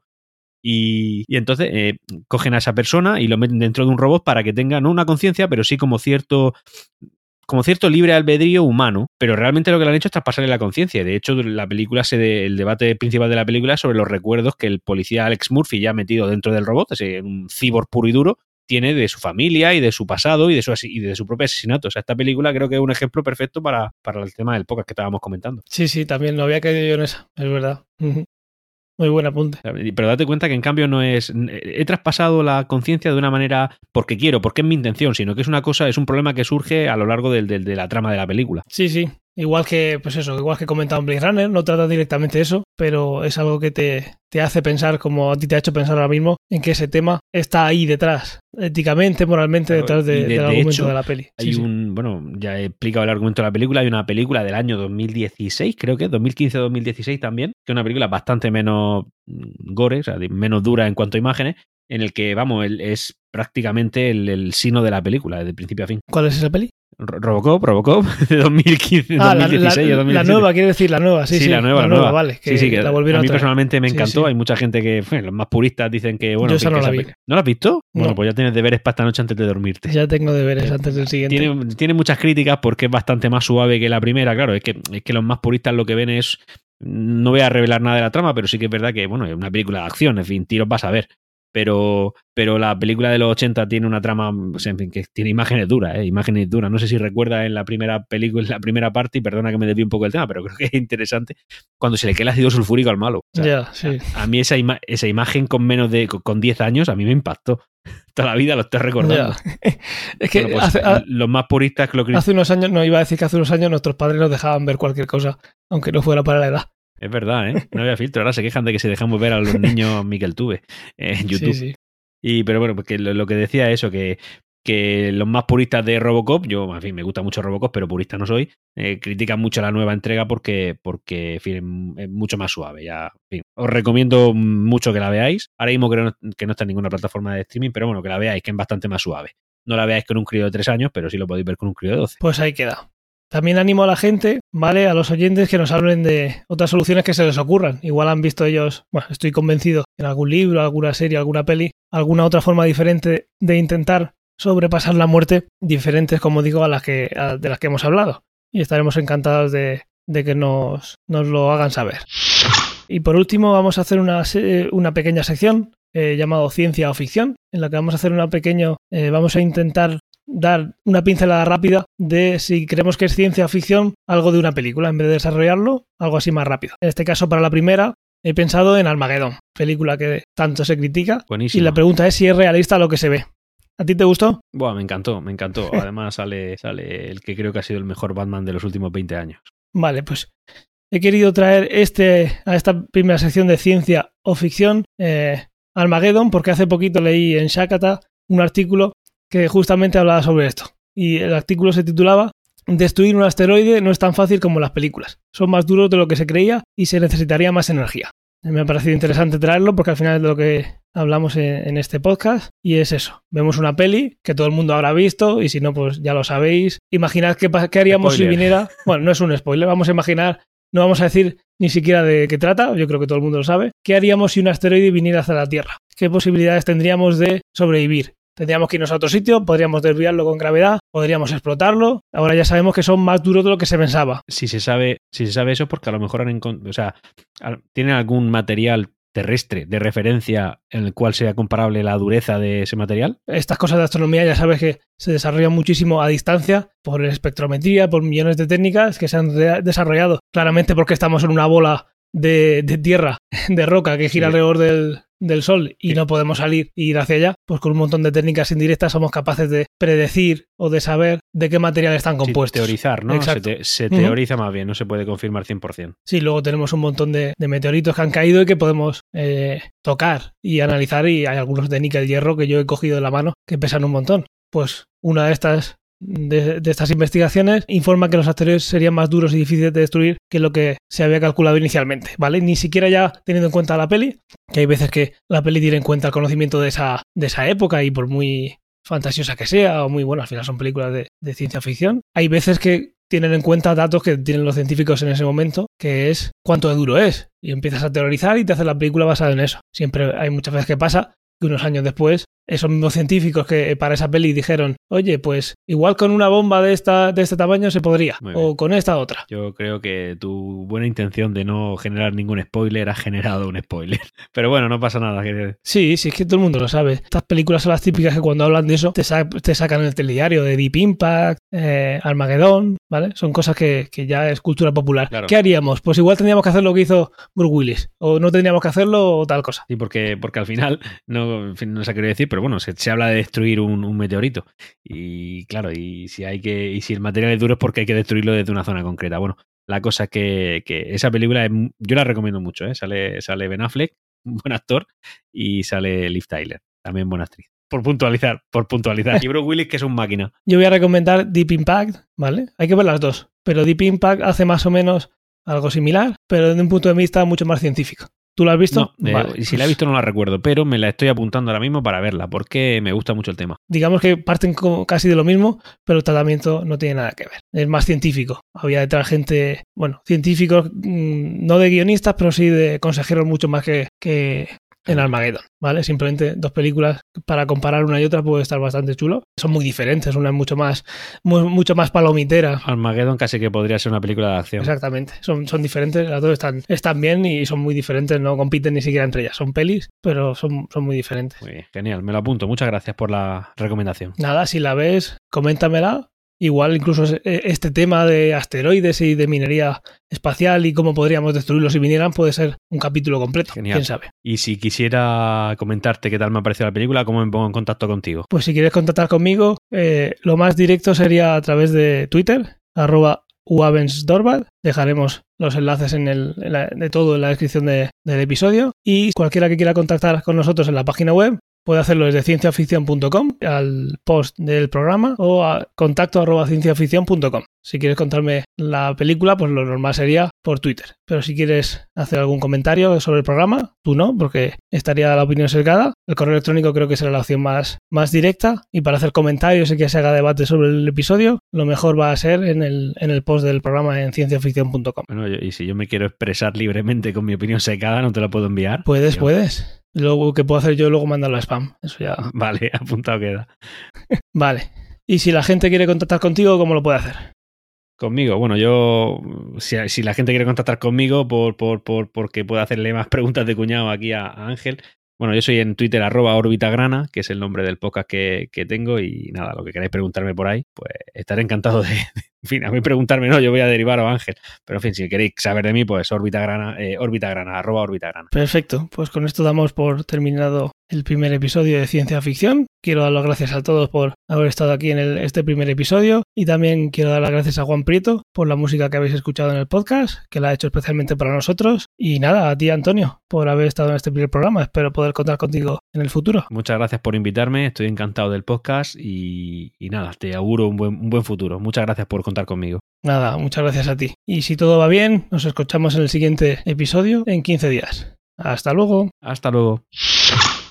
Y, y entonces eh, cogen a esa persona y lo meten dentro de un robot para que tenga no una conciencia, pero sí como cierto como cierto libre albedrío humano, pero realmente lo que le han hecho es traspasarle la conciencia. De hecho, la película, se de, el debate principal de la película es sobre los recuerdos que el policía Alex Murphy, ya metido dentro del robot, ese un cyborg puro y duro, tiene de su familia y de su pasado y de su, y de su propio asesinato. O sea, esta película creo que es un ejemplo perfecto para, para el tema del podcast que estábamos comentando. Sí, sí, también no había caído yo en esa, es verdad. Muy buen apunte. Pero date cuenta que en cambio no es. He traspasado la conciencia de una manera porque quiero, porque es mi intención, sino que es una cosa, es un problema que surge a lo largo del, del, de la trama de la película. Sí, sí. Igual que, pues eso, igual que comentaba en Blade Runner, no trata directamente eso, pero es algo que te, te hace pensar, como a ti te ha hecho pensar ahora mismo, en que ese tema está ahí detrás, éticamente, moralmente, detrás de, de, del de argumento hecho, de la peli. Hay sí, un, sí. bueno, ya he explicado el argumento de la película, hay una película del año 2016, creo que, 2015-2016 también, que es una película bastante menos gore, o sea, menos dura en cuanto a imágenes, en el que, vamos, es prácticamente el, el, sino de la película, de principio a fin. ¿Cuál es esa peli? Robocop, Robocop, de 2015, ah, 2016 la, la, 2017. la, nueva, quiere decir la nueva, sí, sí. sí la nueva, la, nueva. vale. Que sí, sí, que la volvieron a mí personalmente me encantó. Sí, sí. Hay mucha gente que, bueno, los más puristas dicen que, bueno, Yo esa que, no que la vi. ¿No la has visto? No. Bueno, pues ya tienes deberes para esta noche antes de dormirte. Ya tengo deberes antes del siguiente. Tiene, tiene, muchas críticas porque es bastante más suave que la primera, claro. Es que, es que los más puristas lo que ven es. No voy a revelar nada de la trama, pero sí que es verdad que, bueno, es una película de acción, en fin, tiros vas a ver pero, pero la película de los 80 tiene una trama, en fin, que tiene imágenes duras, ¿eh? imágenes duras. No sé si recuerda en la primera película, en la primera parte, y perdona que me desvíe un poco el tema, pero creo que es interesante, cuando se le queda el ácido sulfúrico al malo. O sea, yeah, sí. a, a, mí esa, ima esa imagen con menos de, con 10 años, a mí me impactó. Toda la vida lo estoy recordando. Yeah. es que bueno, pues, hace, a, los más puristas que lo Hace unos años, no iba a decir que hace unos años nuestros padres nos dejaban ver cualquier cosa, aunque no fuera para la edad. Es verdad, ¿eh? No había filtro. Ahora se quejan de que se dejamos ver a los niños Miquel Tube eh, en YouTube. Sí, sí. Y, pero bueno, porque lo, lo que decía eso, que, que los más puristas de Robocop, yo, en fin, me gusta mucho Robocop, pero purista no soy, eh, critican mucho la nueva entrega porque, porque en fin, es mucho más suave. Ya, en fin, os recomiendo mucho que la veáis. Ahora mismo creo que no está en ninguna plataforma de streaming, pero bueno, que la veáis, que es bastante más suave. No la veáis con un crío de 3 años, pero sí lo podéis ver con un crío de 12. Pues ahí queda. También animo a la gente, ¿vale? A los oyentes que nos hablen de otras soluciones que se les ocurran. Igual han visto ellos, bueno, estoy convencido, en algún libro, alguna serie, alguna peli, alguna otra forma diferente de intentar sobrepasar la muerte, diferentes, como digo, a las que, de las que hemos hablado. Y estaremos encantados de, de que nos, nos, lo hagan saber. Y por último, vamos a hacer una, una pequeña sección eh, llamado Ciencia o Ficción, en la que vamos a hacer una pequeña, eh, vamos a intentar dar una pincelada rápida de si creemos que es ciencia o ficción algo de una película, en vez de desarrollarlo, algo así más rápido. En este caso, para la primera, he pensado en Armageddon, película que tanto se critica. Buenísimo. Y la pregunta es si es realista lo que se ve. ¿A ti te gustó? Buah, me encantó, me encantó. Además sale, sale el que creo que ha sido el mejor Batman de los últimos 20 años. Vale, pues he querido traer este a esta primera sección de ciencia o ficción eh, Armageddon porque hace poquito leí en Shakata un artículo que justamente hablaba sobre esto. Y el artículo se titulaba Destruir un asteroide no es tan fácil como las películas. Son más duros de lo que se creía y se necesitaría más energía. Me ha parecido interesante traerlo porque al final es de lo que hablamos en, este podcast y es eso. Vemos una peli que todo el mundo habrá visto y si no, pues ya lo sabéis. Imaginad qué, qué haríamos Spoiler. si viniera... Bueno, no es un spoiler, vamos a imaginar, no vamos a decir ni siquiera de qué trata, yo creo que todo el mundo lo sabe. ¿Qué haríamos si un asteroide viniera hacia la Tierra? ¿Qué posibilidades tendríamos de sobrevivir? Tendríamos que irnos a otro sitio, podríamos desviarlo con gravedad, podríamos explotarlo. Ahora ya sabemos que son más duros de lo que se pensaba. Si se sabe, si se sabe eso, es porque a lo mejor han encont- o sea, tienen algún material terrestre de referencia en el cual sea comparable la dureza de ese material. Estas cosas de astronomía ya sabes que se desarrollan muchísimo a distancia por espectrometría, por millones de técnicas que se han de- desarrollado. Claramente porque estamos en una bola de, de tierra, de roca que gira Sí. alrededor del, del Sol y Sí. no podemos salir e ir hacia allá, pues con un montón de técnicas indirectas somos capaces de predecir o de saber de qué material están Sí, compuestos. teorizar, ¿no? Se, Exacto. te- se teoriza más bien, no se puede confirmar 100%. Sí, luego tenemos un montón de, de meteoritos que han caído y que podemos eh, tocar y analizar y hay algunos de níquel hierro que yo he cogido de la mano que pesan un montón. Pues una de estas de, estas investigaciones informa que los asteroides serían más duros y difíciles de destruir que lo que se había calculado inicialmente, ¿vale? Ni siquiera ya teniendo en cuenta la peli, que hay veces que la peli tiene en cuenta el conocimiento de esa, de esa época y por muy fantasiosa que sea, o muy bueno, al final son películas de, de ciencia ficción, hay veces que tienen en cuenta datos que tienen los científicos en ese momento, que es cuánto de duro es. Y empiezas a teorizar y te haces la película basada en eso. Siempre hay muchas veces que pasa que unos años después, esos mismos científicos que para esa peli dijeron, oye, pues igual con una bomba de, esta, de este tamaño se podría, o con esta otra. Yo creo que tu buena intención de no generar ningún spoiler ha generado un spoiler. Pero bueno, no pasa nada. que- Sí, sí, es que todo el mundo lo sabe. Estas películas son las típicas que cuando hablan de eso te, sa- te sacan en el telediario de Deep Impact, eh, Armageddon, ¿vale? Son cosas que, que ya es cultura popular. Claro. ¿Qué haríamos? Pues igual tendríamos que hacer lo que hizo Bruce Willis, o no tendríamos que hacerlo o tal cosa. Sí, porque, porque al final, no, en fin, no se quiere decir, pero bueno, se, se habla de destruir un, un meteorito. Y claro, y si hay que, y si el material es duro es porque hay que destruirlo desde una zona concreta. Bueno, la cosa es que, que esa película es yo la recomiendo mucho, ¿eh? Sale, sale Ben Affleck, un buen actor, y sale Liv Tyler, también buena actriz. Por puntualizar, por puntualizar. Y Bruce Willis, que es un máquina. Yo voy a recomendar Deep Impact, ¿vale? Hay que ver las dos. Pero Deep Impact hace más o menos algo similar, pero desde un punto de vista mucho más científico. ¿Tú lo has visto? No, eh, y si la he pues visto no la recuerdo, pero me la estoy apuntando ahora mismo para verla, porque me gusta mucho el tema. Digamos que parten co- casi de lo mismo, pero el tratamiento no tiene nada que ver. Es más científico. Había detrás gente, bueno, científicos, mm, no de guionistas, pero sí de consejeros mucho más que, que en Armageddon, ¿vale? Simplemente dos películas para comparar una y otra puede estar bastante chulo. Son muy diferentes, una es mucho más, mu- mucho más palomitera. Armageddon casi que podría ser una película de acción. Exactamente, son, son diferentes, las dos están, están bien y son muy diferentes, no compiten ni siquiera entre ellas, son pelis, pero son, son muy diferentes. Muy bien, genial, me lo apunto. Muchas gracias por la recomendación. Nada, si la ves, coméntamela. Igual incluso eh, este tema de asteroides y de minería espacial y cómo podríamos destruirlos si vinieran puede ser un capítulo completo. Genial. ¿Quién sabe? Y si quisiera comentarte qué tal me ha parecido la película, ¿cómo me pongo en contacto contigo? Pues si quieres contactar conmigo, eh, lo más directo sería a través de Twitter, arroba uavensdorvad. Dejaremos los enlaces en el, en la- de todo en la descripción de- del episodio. Y cualquiera que quiera contactar con nosotros en la página web puede hacerlo desde cienciaficción.com al post del programa o a contacto arroba cienciaficción.com. Si quieres contarme la película, pues lo normal sería por Twitter. Pero si quieres hacer algún comentario sobre el programa, tú no, porque estaría la opinión sesgada. El correo electrónico creo que será la opción más, más directa. Y para hacer comentarios y que se haga debate sobre el episodio, lo mejor va a ser en el, en el post del programa en cienciaficción.com. Bueno, y si yo me quiero expresar libremente con mi opinión secada, ¿no te la puedo enviar? Puedes, Yo- puedes. Luego que puedo hacer yo, luego mandarlo a spam. Eso ya. Vale, apuntado queda. Vale. Y si la gente quiere contactar contigo, ¿cómo lo puede hacer? Conmigo, bueno, yo, si, si la gente quiere contactar conmigo por, por, por, porque puedo hacerle más preguntas de cuñado aquí a, a Ángel, bueno, yo soy en Twitter arroba orbitagrana, que es el nombre del podcast que, que tengo y nada, lo que queráis preguntarme por ahí, pues estaré encantado de, En fin, a mí preguntarme no, yo voy a derivar a Ángel. Pero en fin, si queréis saber de mí, pues órbita grana, eh, órbita grana, arroba órbita grana. Perfecto, pues con esto damos por terminado el primer episodio de Ciencia Ficción. Quiero dar las gracias a todos por haber estado aquí en el, este primer episodio y también quiero dar las gracias a Juan Prieto por la música que habéis escuchado en el podcast, que la ha hecho especialmente para nosotros. Y nada, a ti Antonio por haber estado en este primer programa. Espero poder contar contigo en el futuro. Muchas gracias por invitarme, estoy encantado del podcast y, y nada, te auguro un buen, un buen futuro. Muchas gracias por contar conmigo. Nada, muchas gracias a ti. Y si todo va bien, nos escuchamos en el siguiente episodio en 15 días. Hasta luego. Hasta luego.